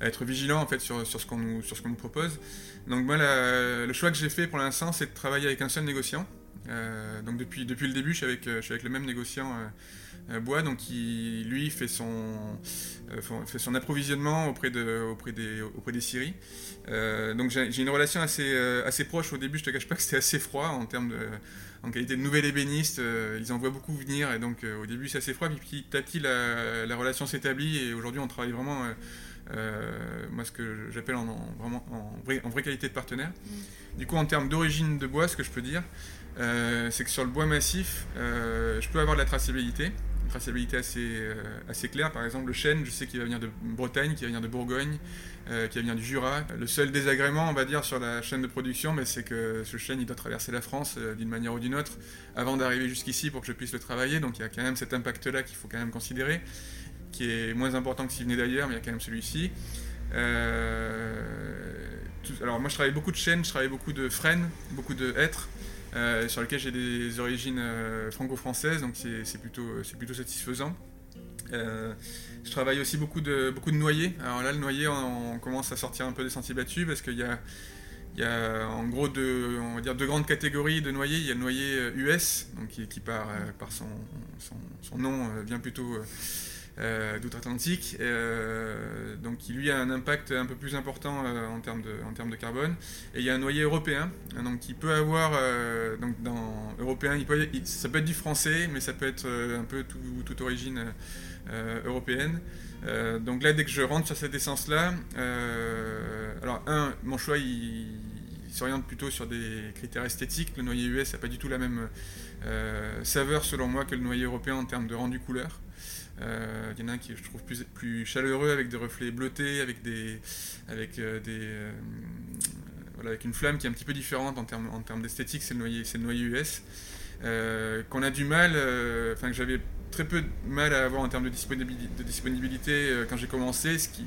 être vigilant en fait sur, sur ce qu'on nous qu'on nous propose donc moi le choix que j'ai fait pour l'instant c'est de travailler avec un seul négociant euh, donc depuis, depuis le début, je suis avec, euh, je suis avec le même négociant euh, bois, donc qui lui fait son, fait son approvisionnement auprès, de, auprès, des, auprès des donc j'ai une relation assez, assez proche. Au début, je te cache pas que c'était assez froid en termes en qualité de nouvel ébéniste. ils en voient beaucoup venir et donc au début c'est assez froid. Puis petit à petit la relation s'établit et aujourd'hui on travaille vraiment. Moi, ce que j'appelle en, vraiment en vraie, en vraie qualité de partenaire. Mmh. Du coup, en termes d'origine de bois, ce que je peux dire, euh, c'est que sur le bois massif, euh, je peux avoir de la traçabilité, traçabilité assez, assez claire. Par exemple, le chêne, je sais qu'il va venir de Bretagne, qu'il va venir de Bourgogne, qu'il va venir du Jura. Le seul désagrément, on va dire, sur la chaîne de production, mais c'est que ce chêne, il doit traverser la France d'une manière ou d'une autre avant d'arriver jusqu'ici pour que je puisse le travailler. Donc il y a quand même cet impact-là qu'il faut quand même considérer, qui est moins important que s'il venait d'ailleurs, mais il y a quand même celui-ci. alors moi je travaille beaucoup de chênes, je travaille beaucoup de frênes, beaucoup de hêtres. Euh, sur lequel j'ai des origines euh, franco-françaises, donc c'est plutôt, plutôt satisfaisant. Euh, je travaille aussi beaucoup de, beaucoup de noyers. Alors là, le noyer, on, commence à sortir un peu des sentiers battus parce qu'il y a, y a en gros deux, on va dire deux grandes catégories de noyers. Il y a le noyer US, donc qui, qui par, son, son, nom vient plutôt euh, d'outre-Atlantique, euh, qui lui a un impact un peu plus important euh, en, termes de, en termes de carbone. Et il y a un noyer européen, hein, donc qui peut avoir, donc dans européen, il ça peut être du français, mais ça peut être un peu toute origine européenne. donc là, dès que je rentre sur cette essence-là, alors un, mon choix il, s'oriente plutôt sur des critères esthétiques. Le noyer US n'a pas du tout la même saveur selon moi que le noyer européen en termes de rendu couleur. Euh, il y en a un qui je trouve plus, chaleureux avec des reflets bleutés, avec des, avec euh, des, euh, voilà, avec une flamme qui est un petit peu différente en termes, d'esthétique. C'est le noyer, US. qu'on a du mal, enfin que j'avais très peu de mal à avoir en termes de disponibilité, quand j'ai commencé, ce qui,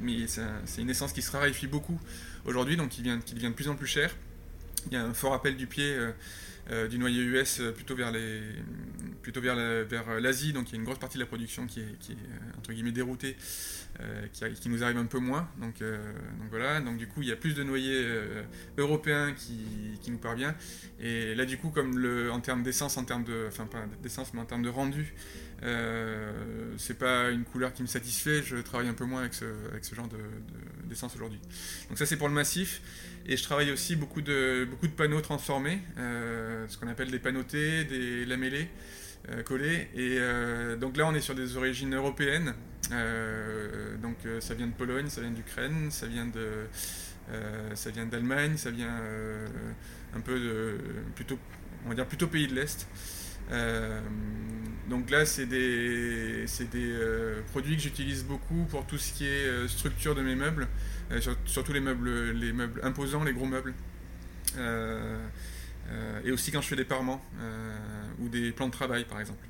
mais c'est une essence qui se raréfie beaucoup aujourd'hui, donc qui, qui devient de plus en plus cher. Il y a un fort appel du pied du noyer US plutôt vers les, plutôt vers l'Asie, donc il y a une grosse partie de la production qui est, euh, entre guillemets déroutée, euh, qui, nous arrive un peu moins. Donc, euh, donc, voilà, donc du coup il y a plus de noyers européens qui, nous parvient. Et là du coup comme le, en termes d'essence, en termes de, enfin pas d'essence mais en termes de rendu, c'est pas une couleur qui me satisfait, je travaille un peu moins avec ce, genre d'essence aujourd'hui. Donc ça c'est pour le massif. Et je travaille aussi beaucoup de, de panneaux transformés, ce qu'on appelle des panotés, des lamellés. Euh, collé. Et euh, donc là, on est sur des origines européennes. Euh, donc ça vient de Pologne, ça vient d'Ukraine, ça vient de, ça vient d'Allemagne, ça vient un peu de plutôt, on va dire plutôt pays de l'est. Donc là, c'est des, des produits que j'utilise beaucoup pour tout ce qui est structure de mes meubles, surtout les meubles, les meubles imposants, les gros meubles. Euh, et aussi quand je fais des parements euh, ou des plans de travail par exemple.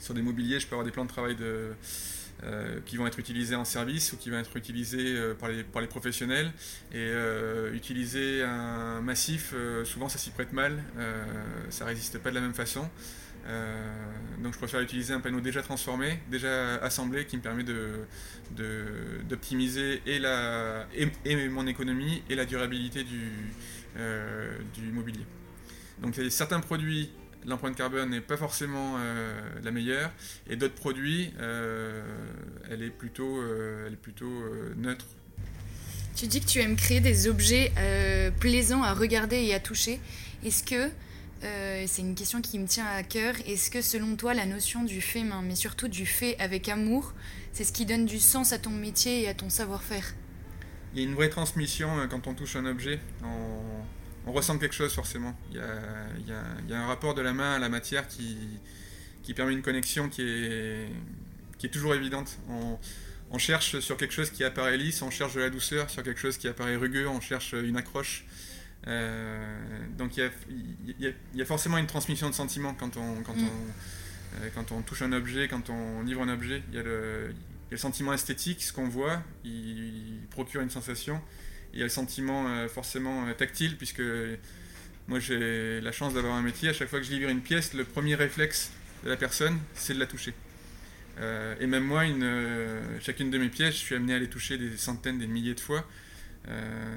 Sur des mobiliers, je peux avoir des plans de travail de, euh, qui vont être utilisés en service ou qui vont être utilisés par, les, par les professionnels. Et utiliser un massif, souvent ça s'y prête mal, ça résiste pas de la même façon. donc je préfère utiliser un panneau déjà transformé, déjà assemblé, qui me permet d'optimiser de, et, et, mon économie et la durabilité du, du mobilier. Donc certains produits, l'empreinte carbone n'est pas forcément euh, la meilleure, et d'autres produits, euh, elle est plutôt, euh, elle est plutôt neutre. Tu dis que tu aimes créer des objets plaisants à regarder et à toucher. Est-ce que, c'est une question qui me tient à cœur, est-ce que selon toi la notion du fait main, mais surtout du fait avec amour, c'est ce qui donne du sens à ton métier et à ton savoir-faire? Il y a une vraie transmission quand on touche un objet. On ressent quelque chose forcément. Il y, a, un rapport de la main à la matière qui, permet une connexion qui est, qui est toujours évidente. On, cherche sur quelque chose qui apparaît lisse, on cherche de la douceur, sur quelque chose qui apparaît rugueux, on cherche une accroche. Euh, donc il y, a, forcément une transmission de sentiments quand on, quand, mm. on, euh, quand on touche un objet, quand on livre un objet. Il y a le, le sentiment esthétique, ce qu'on voit, il procure une sensation il y a le sentiment euh, forcément euh, tactile, puisque moi j'ai la chance d'avoir un métier. À chaque fois que je livre une pièce, le premier réflexe de la personne, c'est de la toucher. Euh, et même moi, une, chacune de mes pièces, je suis amené à les toucher des centaines, des milliers de fois.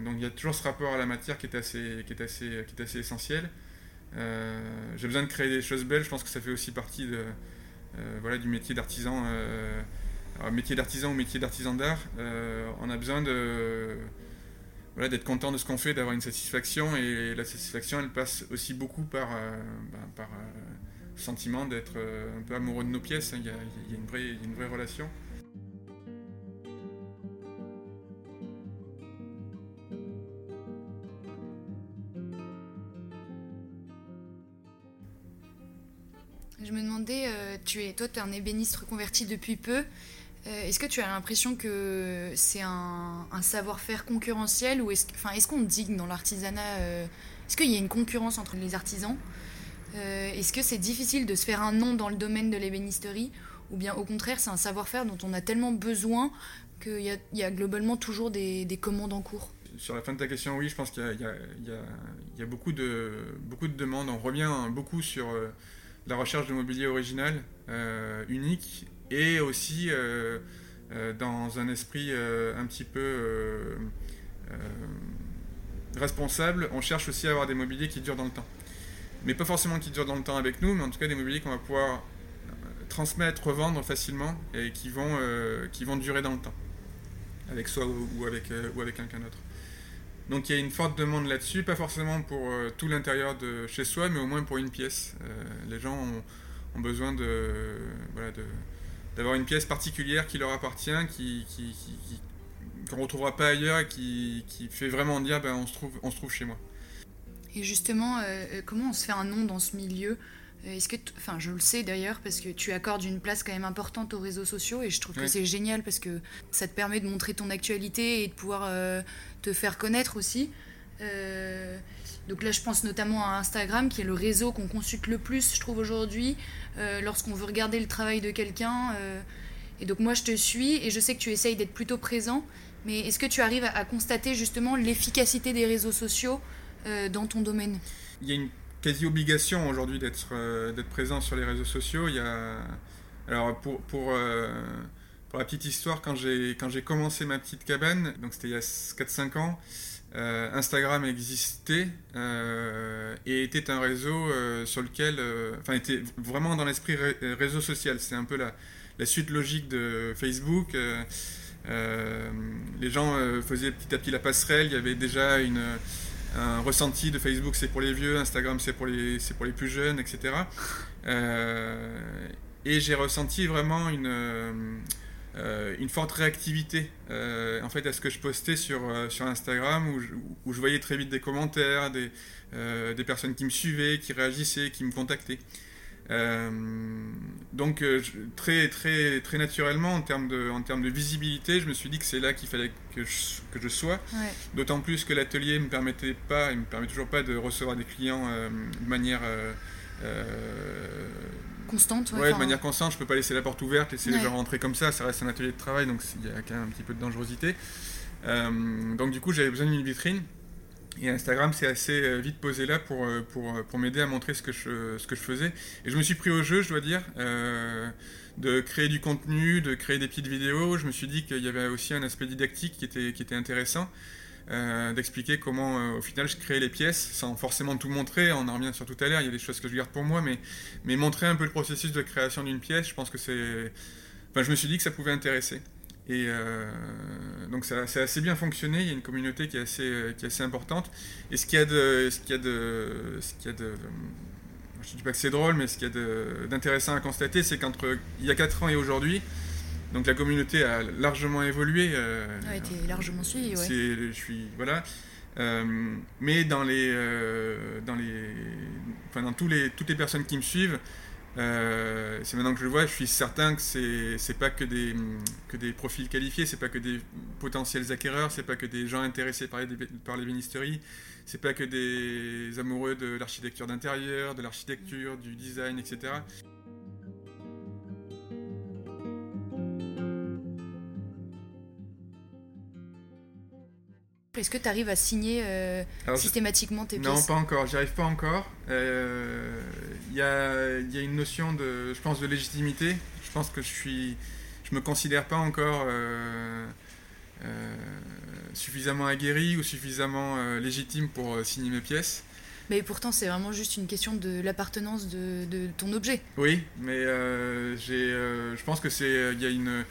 donc il y a toujours ce rapport à la matière qui est assez, qui est assez, qui est assez essentiel. j'ai besoin de créer des choses belles, je pense que ça fait aussi partie de, voilà, du métier d'artisan. métier d'artisan ou métier d'artisan d'art, on a besoin de voilà, d'être content de ce qu'on fait, d'avoir une satisfaction. Et la satisfaction, elle passe aussi beaucoup par, euh, ben, par euh, sentiment d'être euh, un peu amoureux de nos pièces. Il y, a, une, vraie, une vraie relation. Je me demandais, tu es, toi, tu es un ébéniste reconverti depuis peu. Est-ce que tu as l'impression que c'est un, savoir-faire concurrentiel ou est-ce, est-ce qu'on digne dans l'artisanat Est-ce qu'il y a une concurrence entre les artisans Est-ce que c'est difficile de se faire un nom dans le domaine de l'ébénisterie ou bien au contraire c'est un savoir-faire dont on a tellement besoin qu'il y, a globalement toujours des, commandes en cours? Sur la fin de ta question, oui, je pense qu'il y, a beaucoup de, demandes. On revient beaucoup sur euh, la recherche de mobilier original, euh, unique, et aussi euh, dans un esprit un petit peu responsable, on cherche aussi à avoir des mobiliers qui durent dans le temps. Mais pas forcément qui durent dans le temps avec nous, mais en tout cas des mobiliers qu'on va pouvoir transmettre, revendre facilement et qui vont, qui vont durer dans le temps avec soi ou, avec, euh, ou avec quelqu'un d'autre. Donc il y a une forte demande là-dessus, pas forcément pour euh, tout l'intérieur de chez soi, mais au moins pour une pièce. Euh, les gens ont, besoin de, voilà, de, d'avoir une pièce particulière qui leur appartient, qui, qui, qu'on ne retrouvera pas ailleurs et qui, qui fait vraiment dire ben, on, se trouve, on se trouve chez moi. Et justement, comment on se fait un nom dans ce milieu? Euh, est-ce que, enfin, je le sais d'ailleurs parce que tu accordes une place quand même importante aux réseaux sociaux et je trouve que c'est génial parce que ça te permet de montrer ton actualité et de pouvoir euh, te faire connaître aussi. Euh, donc là, je pense notamment à Instagram, qui est le réseau qu'on consulte le plus, je trouve aujourd'hui, lorsqu'on veut regarder le travail de quelqu'un. et donc moi, je te suis et je sais que tu essayes d'être plutôt présent. Mais est-ce que tu arrives à, constater justement l'efficacité des réseaux sociaux dans ton domaine? Il y a une quasi obligation aujourd'hui d'être euh, d'être présent sur les réseaux sociaux. Il y a, alors pour, pour, euh, pour la petite histoire, quand j'ai quand j'ai commencé ma petite cabane, donc c'était il y a 4-5 ans, euh, Instagram existait et était un réseau sur lequel, enfin était vraiment dans l'esprit réseau social. C'est un peu la, suite logique de Facebook. les gens faisaient petit à petit la passerelle. Il y avait déjà une un ressenti de Facebook c'est pour les vieux, Instagram c'est pour les, c'est pour les plus jeunes, etc. Euh, et j'ai ressenti vraiment une, euh, une forte réactivité euh, en fait à ce que je postais sur, sur Instagram où je, où je voyais très vite des commentaires, des, des personnes qui me suivaient, qui réagissaient, qui me contactaient. Euh, donc euh, très, très, très naturellement, en termes, de, en termes de visibilité, je me suis dit que c'est là qu'il fallait que je, que je sois. D'autant plus que l'atelier ne me permettait pas, il me permet toujours pas de recevoir des clients euh, de manière constante. Ouais, de manière constante, je peux pas laisser la porte ouverte, laisser les gens rentrer comme ça, ça reste un atelier de travail, donc il y a quand même un petit peu de dangerosité. donc du coup, j'avais besoin d'une vitrine. Et Instagram s'est assez euh, vite posé là pour, euh, pour, euh, pour m'aider à montrer ce que, je, ce que je faisais. Et je me suis pris au jeu, je dois dire, de créer du contenu, de créer des petites vidéos. Je me suis dit qu'il y avait aussi un aspect didactique qui était, qui était intéressant. D'expliquer comment au final je créais les pièces sans forcément tout montrer, on en revient sur tout à l'heure, il y a des choses que je garde pour moi, mais, mais montrer un peu le processus de création d'une pièce, je pense que c'est... Enfin, je me suis dit que ça pouvait intéresser. Et euh, donc ça, a assez bien fonctionné, il y a une communauté qui est assez, qui est assez importante. Et ce qu'il a de... Ce qu'il a de, ce qu'il y a de je ne dis pas que c'est drôle, mais ce qu'il y a d'intéressant à constater, c'est qu'entre il y a 4 ans et aujourd'hui, donc la communauté a largement évolué. Euh, a été largement suivie, ouais. Je suis, voilà. Euh, mais dans les, dans les, enfin dans tous les, toutes les personnes qui me suivent, euh, c'est maintenant que je le vois, je suis certain que c'est c'est pas que des que des profils qualifiés, c'est pas que des potentiels acquéreurs, c'est pas que des gens intéressés par les par l'ébénisterie, c'est pas que des amoureux de l'architecture d'intérieur, de l'architecture, du design, etc. Est-ce que tu arrives à signer euh, systématiquement tes pièces Non, pas encore, j'y arrive pas encore. Il euh, y, a, y, a, une notion de, je pense, de légitimité. Je pense que je suis, je me considère pas encore euh, suffisamment aguerri ou suffisamment légitime pour signer mes pièces. Mais pourtant, c'est vraiment juste une question de l'appartenance de, de, ton objet. Oui, mais j'ai, je pense que c'est, il y a une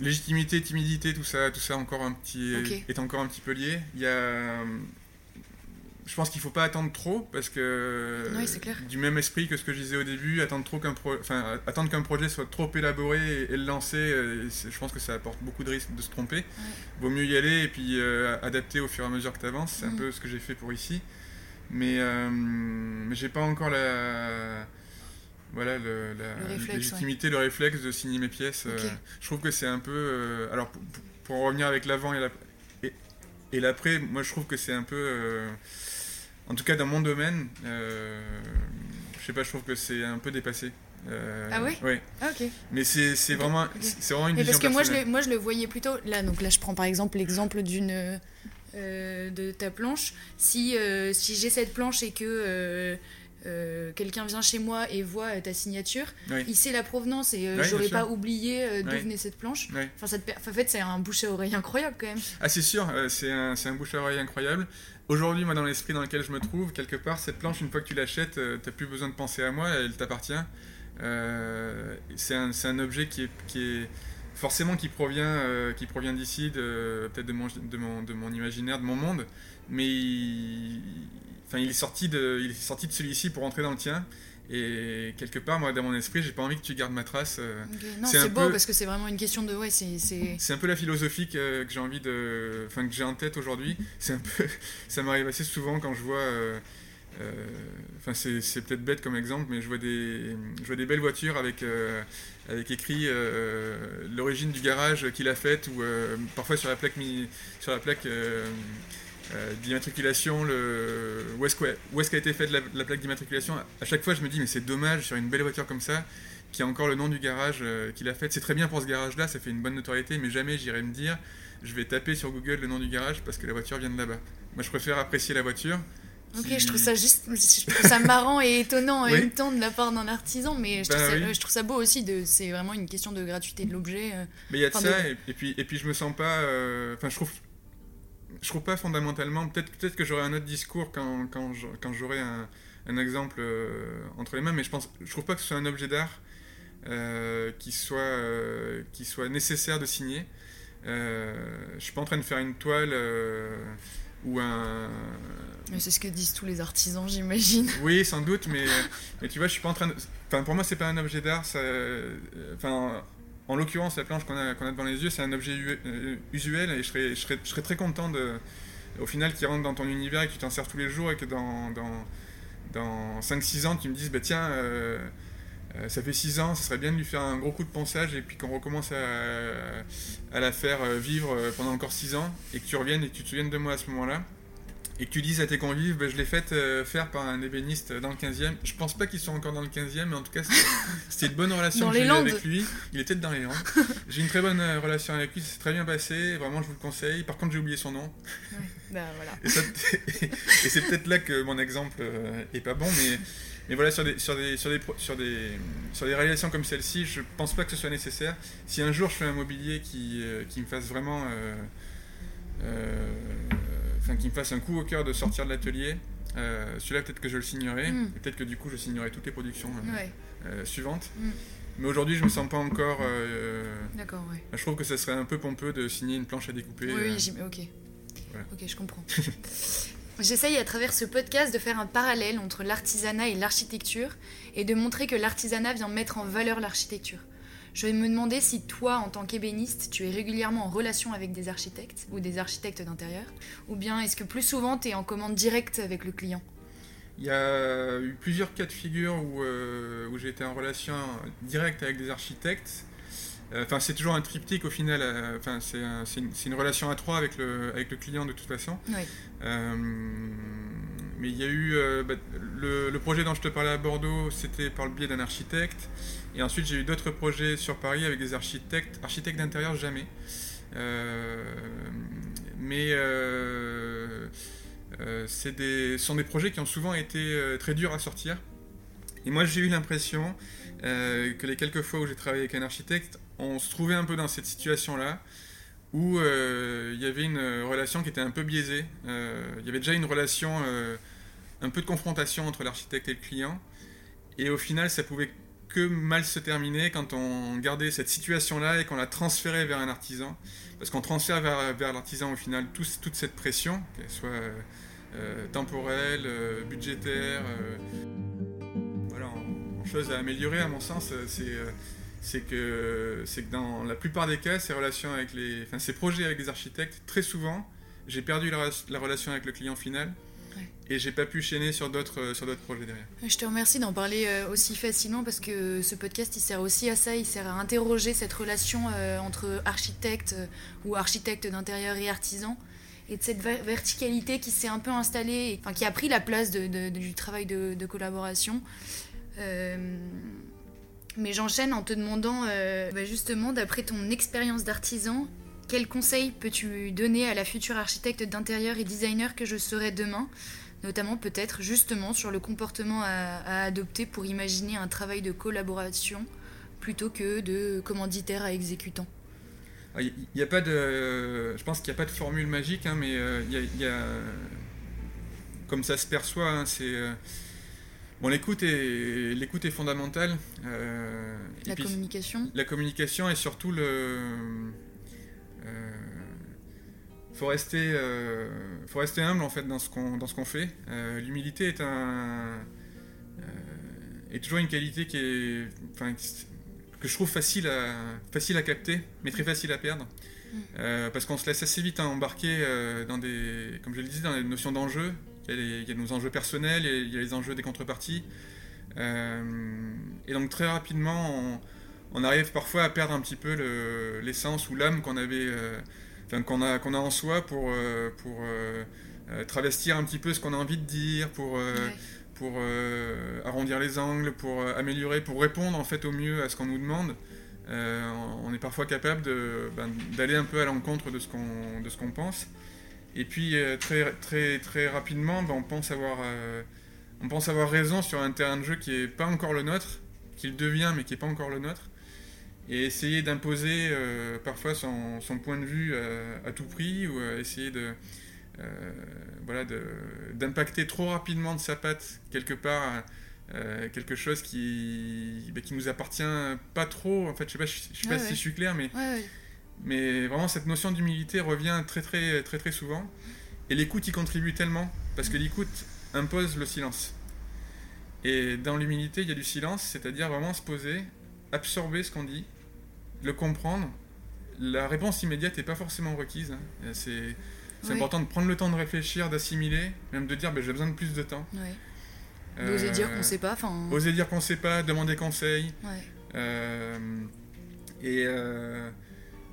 légitimité, timidité, tout ça, tout ça encore un petit, est encore un petit peu lié. Il y a, je pense qu'il faut pas attendre trop parce que du même esprit que ce que je disais au début, attendre trop qu'un enfin, attendre qu'un projet soit trop élaboré et, le lancer, euh, je pense que ça apporte beaucoup de risques de se tromper. Vaut mieux y aller et puis euh, adapter au fur et à mesure que tu avances. C'est un mm. peu ce que j'ai fait pour ici, mais euh, mais j'ai pas encore la voilà, le, la légitimité, le réflexe de signer mes pièces. je trouve que c'est un peu. alors, pour, en revenir avec l'avant et l'après, et, l'après, moi je trouve que c'est un peu. en tout cas, dans mon domaine, je sais pas, je trouve que c'est un peu dépassé. ah ouais Oui. Ah, ok. Mais c'est vraiment, c'est vraiment une Mais vision Parce que moi je, le, moi je le voyais plutôt. Là, donc là je prends par exemple l'exemple d'une. de ta planche. Si, si j'ai cette planche et que euh, quelqu'un vient chez moi et voit euh, ta signature, il sait la provenance et euh, j'aurais pas oublié d'où venait cette planche. Enfin, ça En fait, c'est un bouche à oreille incroyable quand même. Ah, c'est sûr, c'est un, un, bouche à oreille incroyable. Aujourd'hui, moi, dans l'esprit dans lequel je me trouve, quelque part, cette planche, une fois que tu l'achètes, t'as plus besoin de penser à moi, elle t'appartient. c'est un, un, objet qui est, qui est forcément qui provient, qui provient d'ici, peut-être de mon, de, mon, de mon imaginaire, de mon monde, mais il, Enfin, il est sorti de, il est sorti de celui-ci pour entrer dans le tien. Et quelque part, moi, dans mon esprit, j'ai pas envie que tu gardes ma trace. Euh. Non, c'est beau parce que c'est vraiment une question de. Ouais, c'est. un peu la philosophie que, j'ai envie de. Enfin, que j'ai en tête aujourd'hui. C'est un peu. Ça m'arrive assez souvent quand je vois. Euh, euh, enfin, c'est peut-être bête comme exemple, mais je vois des, belles voitures avec, avec écrit l'origine du garage qu'il a faite, ou parfois sur la plaque, euh, d'immatriculation, où est-ce qu'a été faite la, plaque d'immatriculation À chaque fois, je me dis, mais c'est dommage sur une belle voiture comme ça, qui a encore le nom du garage euh, qu'il a fait. C'est très bien pour ce garage-là, ça fait une bonne notoriété, mais jamais j'irai me dire, je vais taper sur Google le nom du garage parce que la voiture vient de là-bas. Moi, je préfère apprécier la voiture. Ok, je trouve ça juste, je trouve ça marrant et étonnant en même temps de la part d'un artisan, mais je, trouve bah ça, je, trouve ça, beau aussi. De, c'est vraiment une question de gratuité de l'objet. Euh, mais il y a de ça, et, puis, et puis je me sens pas. Enfin, je trouve je trouve pas fondamentalement. Peut-être peut que j'aurai un autre discours quand, quand, quand j'aurai un, un, exemple euh, entre les mains, mais je pense, je trouve pas que ce soit un objet d'art euh, qui, soit, euh, qui soit nécessaire de signer. je suis pas en train de faire une toile ou un. Mais c'est ce que disent tous les artisans, j'imagine. Oui, sans doute, mais, mais tu vois, je suis pas en train de. Enfin, pour moi, c'est pas un objet d'art. Enfin, en l'occurrence, la planche qu'on a, devant les yeux, c'est un objet euh, usuel et je serais, je, serais, très content de, au final qui rentre dans ton univers et que tu t'en sers tous les jours et que dans, dans, dans 5-6 ans, tu me dises, bah, tiens, euh, euh, ça fait 6 ans, ça serait bien de lui faire un gros coup de ponçage et puis qu'on recommence à, à, la faire vivre pendant encore 6 ans et que tu reviennes et que tu te souviennes de moi à ce moment-là et que tu dises à tes convives, ben, je l'ai fait euh, faire par un ébéniste dans le 15e. Je pense pas qu'ils soit encore dans le 15e, mais en tout cas, c'était une bonne relation que j'ai avec lui. Il était dans les Landes. J'ai une très bonne euh, relation avec lui, c'est très bien passé, vraiment, je vous le conseille. Par contre, j'ai oublié son nom. voilà. Et, c'est peut-être là que mon exemple euh, est pas bon, mais, mais voilà, sur des, sur, des, sur, des, sur, des, sur des réalisations comme celle-ci, je pense pas que ce soit nécessaire. Si un jour je fais un mobilier qui, qui me fasse vraiment enfin qui me fasse un coup au cœur de sortir de l'atelier. Euh, celui-là, peut-être que je le signerai. Mm. Peut-être que du coup, je signerai toutes les productions euh, euh, suivantes. Mm. Mais aujourd'hui, je me sens pas encore. D'accord, ouais. Je trouve que ça serait un peu pompeux de signer une planche à découper. Oui, oui ok. Ok, je comprends. J'essaye à travers ce podcast de faire un parallèle entre l'artisanat et l'architecture et de montrer que l'artisanat vient mettre en valeur l'architecture. Je vais me demander si toi, en tant qu'ébéniste, tu es régulièrement en relation avec des architectes ou des architectes d'intérieur, ou bien est-ce que plus souvent tu es en commande directe avec le client? Il y a eu plusieurs cas de figure où, euh, où j'ai été en relation directe avec des architectes. Euh, enfin, c'est toujours un triptyque au final. Euh, enfin, c'est une, relation à trois avec le, avec le client de toute façon. mais il y a eu bah, le, le, projet dont je te parlais à Bordeaux, c'était par le biais d'un architecte. Et ensuite, j'ai eu d'autres projets sur Paris avec des architectes. Architectes d'intérieur, jamais. Euh, mais euh, euh, c'est des, sont des projets qui ont souvent été très durs à sortir. Et moi, j'ai eu l'impression que les quelques fois où j'ai travaillé avec un architecte, on se trouvait un peu dans cette situation-là où il y avait une relation qui était un peu biaisée. il y avait déjà une relation, un peu de confrontation entre l'architecte et le client. Et au final, ça pouvait que mal se terminer quand on gardait cette situation-là et qu'on la transférait vers un artisan. Parce qu'on transfère vers, l'artisan au final toute cette pression, qu'elle soit euh, temporelle, euh, budgétaire. Euh, voilà, en, chose à améliorer à mon sens, c'est que, c'est que dans la plupart des cas, ces relations avec les, enfin, ces projets avec les architectes, très souvent, j'ai perdu la, la, relation avec le client final Et j'ai pas pu chaîner sur d'autres sur d'autres projets derrière. Je te remercie d'en parler aussi facilement parce que ce podcast il sert aussi à ça, il sert à interroger cette relation entre architecte ou architecte d'intérieur et artisan et de cette verticalité qui s'est un peu installée, enfin qui a pris la place du travail de, collaboration. Euh, mais j'enchaîne en te demandant euh, bah, justement, d'après ton expérience d'artisan, quels conseils peux-tu donner à la future architecte d'intérieur et designer que je serai demain? Notamment peut-être justement sur le comportement à, adopter pour imaginer un travail de collaboration plutôt que de commanditaire à exécutant. Il ah, n'y a, pas de. Je pense qu'il n'y a pas de formule magique, hein, mais euh, il y, a, Comme ça se perçoit, hein, c'est. Euh, bon, l'écoute est, l'écoute est fondamentale. Euh, la communication. La communication et surtout le. faut rester, faut rester humble en fait dans ce qu'on dans ce qu'on fait. l'humilité est un est toujours une qualité qui est, enfin, que je trouve facile à, facile à capter, mais très facile à perdre. Mm. Euh, parce qu'on se laisse assez vite hein, embarquer euh, dans des, comme je le disais, dans les notions d'enjeux. Il, y, a nos enjeux personnels, il y a les enjeux des contreparties. Euh, et donc très rapidement, on, arrive parfois à perdre un petit peu l'essence ou l'âme qu'on avait, qu'on a, qu'on a en soi pour, pour travestir un petit peu ce qu'on a envie de dire, pour pour euh, arrondir les angles, pour euh, améliorer, pour répondre en fait au mieux à ce qu'on nous demande. Euh, on est parfois capable ben, d'aller un peu à l'encontre de ce qu'on de ce qu'on pense. Et puis très très très rapidement, ben, on pense avoir on pense avoir raison sur un terrain de jeu qui est pas encore le nôtre, qu'il devient mais qui est pas encore le nôtre. Et essayer d'imposer parfois son, son, point de vue à tout prix ou essayer de euh, voilà, d'impacter trop rapidement de sa patte quelque part euh, quelque chose qui, bah, qui nous appartient pas trop. En fait, je sais pas, je, sais pas si je suis clair, mais, mais vraiment cette notion d'humilité revient très très très très souvent. Et l'écoute y contribue tellement parce que l'écoute impose le silence. Et dans l'humilité, il y a du silence, c'est-à-dire vraiment se poser, absorber ce qu'on dit, le comprendre. La réponse immédiate n'est pas forcément requise. Hein. C'est important de prendre le temps de réfléchir, d'assimiler, même de dire ben, j'ai besoin de plus de temps. D'oser dire qu'on ne sait pas. Oser dire qu'on ne sait pas, demander conseil. Euh, et euh,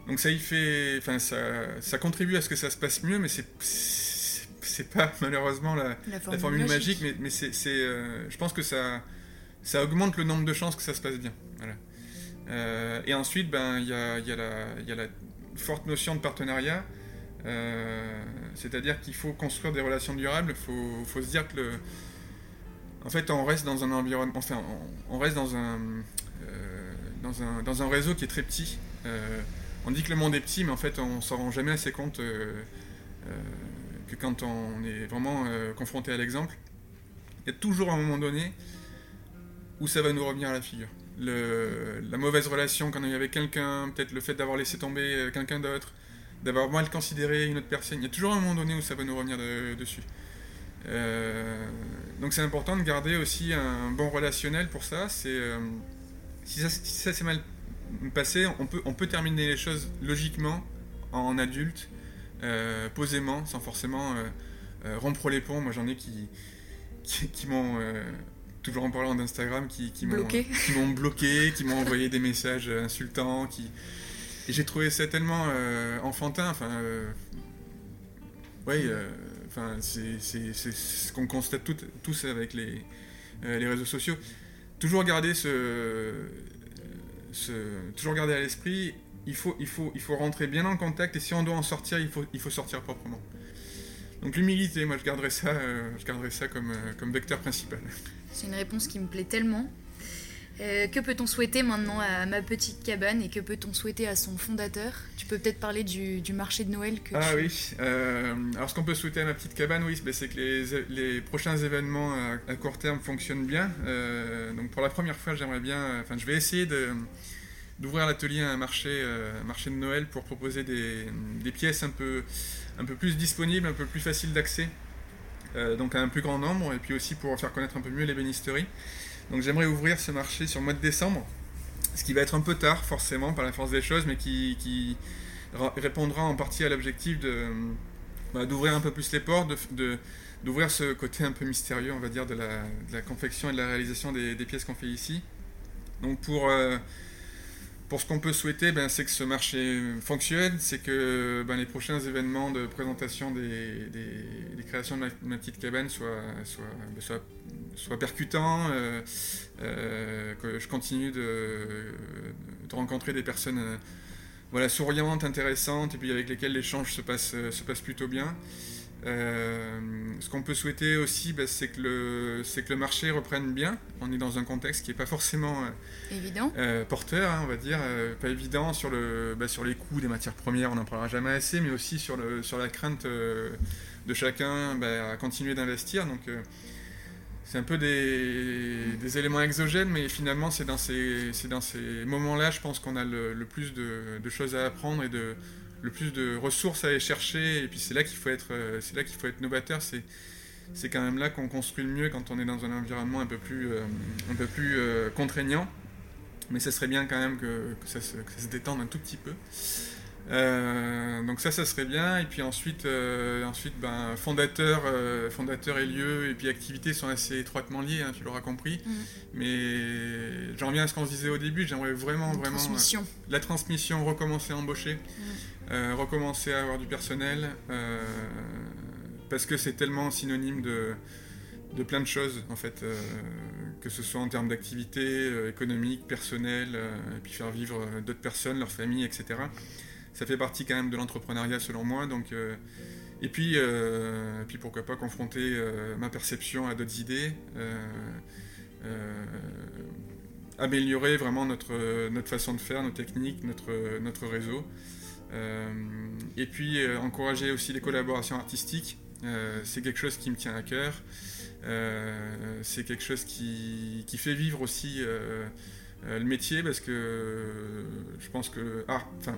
donc ça y fait, enfin ça, ça, contribue à ce que ça se passe mieux, mais c'est c'est pas malheureusement la, la formule, magique, mais, mais c'est, euh, je pense que ça, ça augmente le nombre de chances que ça se passe bien. Voilà. et ensuite, ben il y a, y, a y a la forte notion de partenariat. Euh, c'est-à-dire qu'il faut construire des relations durables, il faut, se dire que le... En fait, on reste dans un environnement... Enfin, on, reste dans un, euh, dans, un, dans un réseau qui est très petit. Euh, on dit que le monde est petit, mais en fait, on s'en rend jamais assez compte que quand on est vraiment confronté à l'exemple, il y a toujours un moment donné où ça va nous revenir à la figure. La mauvaise relation qu'on a eu avec quelqu'un, peut-être le fait d'avoir laissé tomber quelqu'un d'autre, d'avoir mal considéré une autre personne. Il y a toujours un moment donné où ça va nous revenir dessus. Euh, donc c'est important de garder aussi un bon relationnel pour ça. Euh, si ça, ça s'est mal passé, on peut, on peut terminer les choses logiquement en adulte, euh, posément, sans forcément rompre les ponts. Moi j'en ai qui, qui, m'ont toujours en parlant d'Instagram, qui, qui m'ont bloqué, qui m'ont envoyé des messages insultants, qui et j'ai trouvé ça tellement euh, enfantin. Enfin, euh, oui, euh, enfin, c'est ce qu'on constate tous avec les, les réseaux sociaux. Toujours garder ce, toujours garder à l'esprit. Il faut, il, faut, il faut rentrer bien en contact et si on doit en sortir, il faut, il faut sortir proprement. Donc l'humilité, moi je garderai ça, je garderai ça comme, comme vecteur principal. C'est une réponse qui me plaît tellement. Euh, que peut-on souhaiter maintenant à ma petite cabane et que peut-on souhaiter à son fondateur? Tu peux peut-être parler du, marché de Noël que Ah oui, euh, alors ce qu'on peut souhaiter à ma petite cabane, oui, c'est que les, les, prochains événements à, court terme fonctionnent bien. Euh, donc pour la première fois, j'aimerais bien, enfin je vais essayer de, d'ouvrir l'atelier à un marché, marché de Noël pour proposer des, des, pièces un peu, un peu plus disponibles, un peu plus faciles d'accès, donc à un plus grand nombre, et puis aussi pour faire connaître un peu mieux l'ébénisterie. Donc j'aimerais ouvrir ce marché sur le mois de décembre, ce qui va être un peu tard forcément par la force des choses, mais qui, répondra en partie à l'objectif de, bah, d'ouvrir un peu plus les portes, de, d'ouvrir ce côté un peu mystérieux, on va dire, de la, confection et de la réalisation des, pièces qu'on fait ici. Donc pour, euh, pour ce qu'on peut souhaiter, ben, c'est que ce marché fonctionne, c'est que ben, les prochains événements de présentation des, créations de ma, petite cabane soient, ben, percutants, euh, euh, que je continue de, rencontrer des personnes voilà, souriantes, intéressantes, et puis avec lesquelles l'échange se passe plutôt bien. Euh, ce qu'on peut souhaiter aussi, bah, c'est que, le, que le marché reprenne bien. On est dans un contexte qui n'est pas forcément euh, évident. Euh, porteur, hein, on va dire, pas évident sur, le, bah, sur les coûts des matières premières, on n'en parlera jamais assez, mais aussi sur, le, sur la crainte de chacun bah, à continuer d'investir. Donc c'est un peu des, des, éléments exogènes, mais finalement c'est dans ces, dans ces moments-là, je pense qu'on a le, le plus de, de, choses à apprendre et de le plus de ressources à aller chercher. Et puis c'est là qu'il faut être, euh, c'est là qu'il faut être novateur. C'est c'est quand même là qu'on construit le mieux quand on est dans un environnement un peu plus, euh, un peu plus euh, contraignant. Mais ça serait bien quand même que, ça, se, que ça, se, détende un tout petit peu. donc ça, ça serait bien. Et puis ensuite, ensuite ben, fondateur, fondateur et lieu et puis activité sont assez étroitement liés, hein, tu l'auras compris. Mm. Mais j'en reviens à ce qu'on se disait au début. J'aimerais vraiment, vraiment la transmission, recommencer à embaucher. Mm. Euh, recommencer à avoir du personnel, euh, parce que c'est tellement synonyme de, plein de choses, en fait, euh, que ce soit en termes d'activité économique, personnelle, et puis faire vivre d'autres personnes, leurs familles, etc. Ça fait partie quand même de l'entrepreneuriat selon moi. Et puis, pourquoi pas confronter ma perception à d'autres idées, améliorer vraiment notre, façon de faire, nos techniques, notre réseau. Euh, et puis euh, encourager aussi les collaborations artistiques, euh, c'est quelque chose qui me tient à cœur. c'est quelque chose qui, fait vivre aussi le métier parce que je pense que ah, enfin,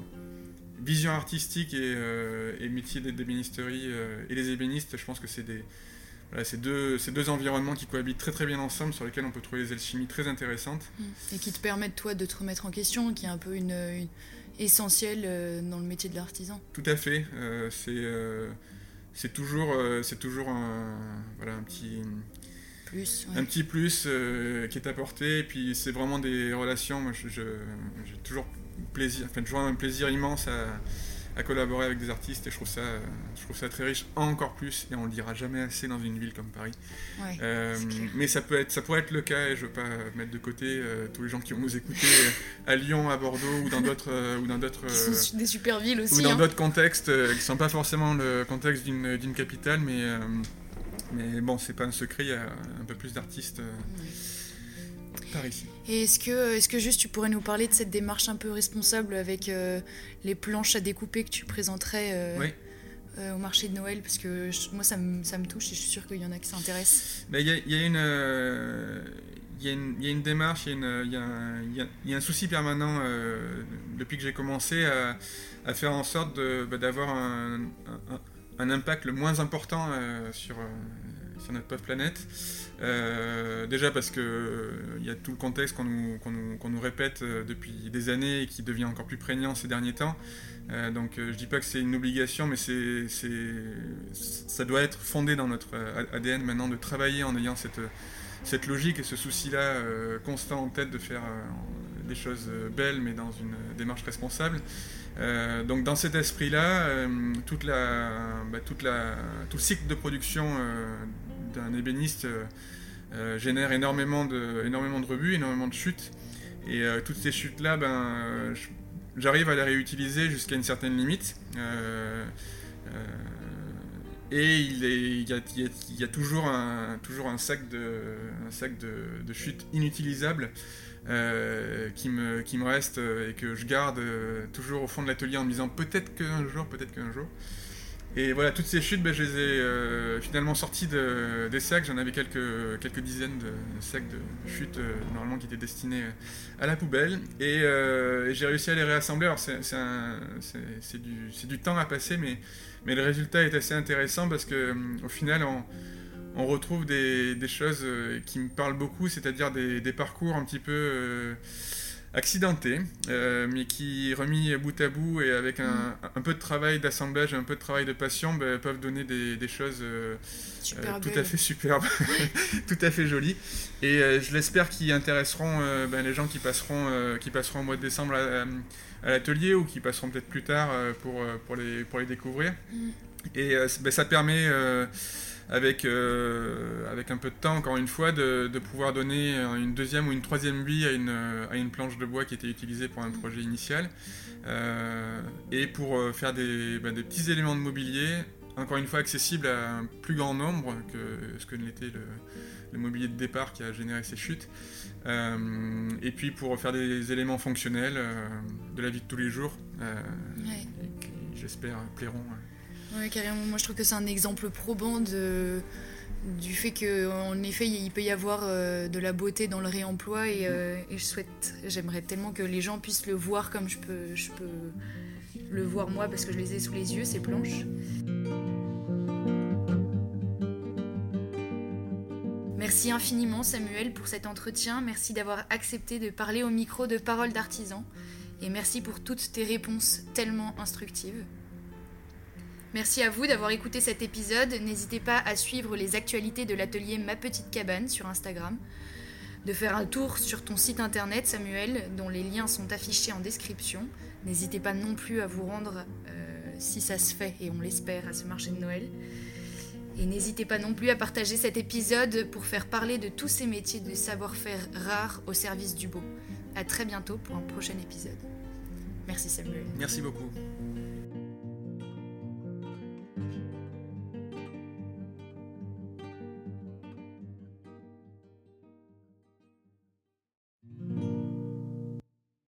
vision artistique et, métier d'ébénisterie et les ébénistes, je pense que c'est des voilà, c'est deux, deux environnements qui cohabitent très très bien ensemble, sur lesquels on peut trouver des alchimies très intéressantes. Et qui te permettent toi de te remettre en question, qui est un peu une essentiel euh, dans le métier de l'artisan. Tout à fait. Euh, c'est euh, c'est toujours, c'est toujours un, voilà, un petit plus, un petit plus qui est apporté. Et puis c'est vraiment des relations. Moi, j'ai toujours plaisir, enfin, toujours un plaisir immense à à collaborer avec des artistes et je trouve ça, je trouve ça très riche encore plus et on le dira jamais assez dans une ville comme Paris. Euh, mais ça peut être, ça pourrait être le cas et je veux pas mettre de côté euh, tous les gens qui vont nous écouter euh, à Lyon, à Bordeaux ou dans d'autres ou dans d'autres des super villes aussi ou dans hein. d'autres contextes qui sont pas forcément le contexte d'une capitale mais mais bon c'est pas un secret il y a un peu plus d'artistes par ici. Et est-ce que, est que juste tu pourrais nous parler de cette démarche un peu responsable avec euh, les planches à découper que tu présenterais euh, euh, au marché de Noël? Parce que moi, ça me, ça me, touche et je suis sûre qu'il y en a qui s'intéressent. Il y, a, y, a une, y, y a une démarche, il y, a un souci permanent depuis que j'ai commencé à, à, faire en sorte bah, d'avoir un, un, un, impact le moins important sur, sur notre pauvre planète. Euh, déjà parce que il euh, y a tout le contexte qu'on nous, nous, nous, répète euh, depuis des années et qui devient encore plus prégnant ces derniers temps. donc je dis pas que c'est une obligation, mais c'est, ça doit être fondé dans notre ADN maintenant de travailler en ayant cette, cette logique et ce souci-là constant en tête de faire des choses belles mais dans une démarche responsable. donc dans cet esprit-là, toute la, bah, la, tout le cycle de production d'un ébéniste euh, euh, génère énormément de, énormément de rebuts, énormément de chutes. Et euh, toutes ces chutes-là, ben, j'arrive à les réutiliser jusqu'à une certaine limite. et il, y a, toujours un, toujours un sac de, un sac de, de chutes inutilisables qui, me, qui me reste et que je garde toujours au fond de l'atelier en me disant peut-être qu'un jour, peut-être qu'un jour. Et voilà, toutes ces chutes, ben, je les ai euh, finalement sorties de, des sacs. J'en avais quelques, dizaines de sacs de chutes euh, normalement qui étaient destinés à la poubelle. Et, euh, j'ai réussi à les réassembler. Alors c'est, du, temps à passer, mais, le résultat est assez intéressant parce que au final, on, retrouve des, choses qui me parlent beaucoup, c'est-à-dire des, parcours un petit peu accidentés, mais qui, remis bout à bout et avec un, mm. peu de travail d'assemblage, un peu de travail de passion, ben, peuvent donner des, choses tout à fait superbes, tout à fait jolies. Et je l'espère qu'ils intéresseront ben, les gens qui passeront, qui passeront au mois de décembre à, l'atelier ou qui passeront peut-être plus tard pour, pour, les, pour les découvrir. Mm. Et ben, ça permet avec, euh, avec un peu de temps, encore une fois, de, de, pouvoir donner une deuxième ou une troisième vie à une, à une planche de bois qui était utilisée pour un projet initial, euh, et pour euh, faire des, bah, des, petits éléments de mobilier, encore une fois accessibles à un plus grand nombre que ce que l'était le, le, mobilier de départ qui a généré ces chutes, et puis pour faire des éléments fonctionnels de la vie de tous les jours, qui j'espère plairont. Oui, carrément. Moi, je trouve que c'est un exemple probant de, du fait qu'en effet, il peut y avoir euh, de la beauté dans le réemploi et, euh, et je souhaite, j'aimerais tellement que les gens puissent le voir comme je peux, je peux le voir moi parce que je les ai sous les yeux, ces planches. Merci infiniment Samuel pour cet entretien, merci d'avoir accepté de parler au micro de Paroles d'artisan et merci pour toutes tes réponses tellement instructives. Merci à vous d'avoir écouté cet épisode. N'hésitez pas à suivre les actualités de l'atelier Ma Petite Cabane sur Instagram, de faire un tour sur ton site internet Samuel, dont les liens sont affichés en description. N'hésitez pas non plus à vous rendre, euh, si ça se fait, et on l'espère, à ce marché de Noël. Et n'hésitez pas non plus à partager cet épisode pour faire parler de tous ces métiers de savoir-faire rares au service du beau. A très bientôt pour un prochain épisode. Merci Samuel. Merci beaucoup.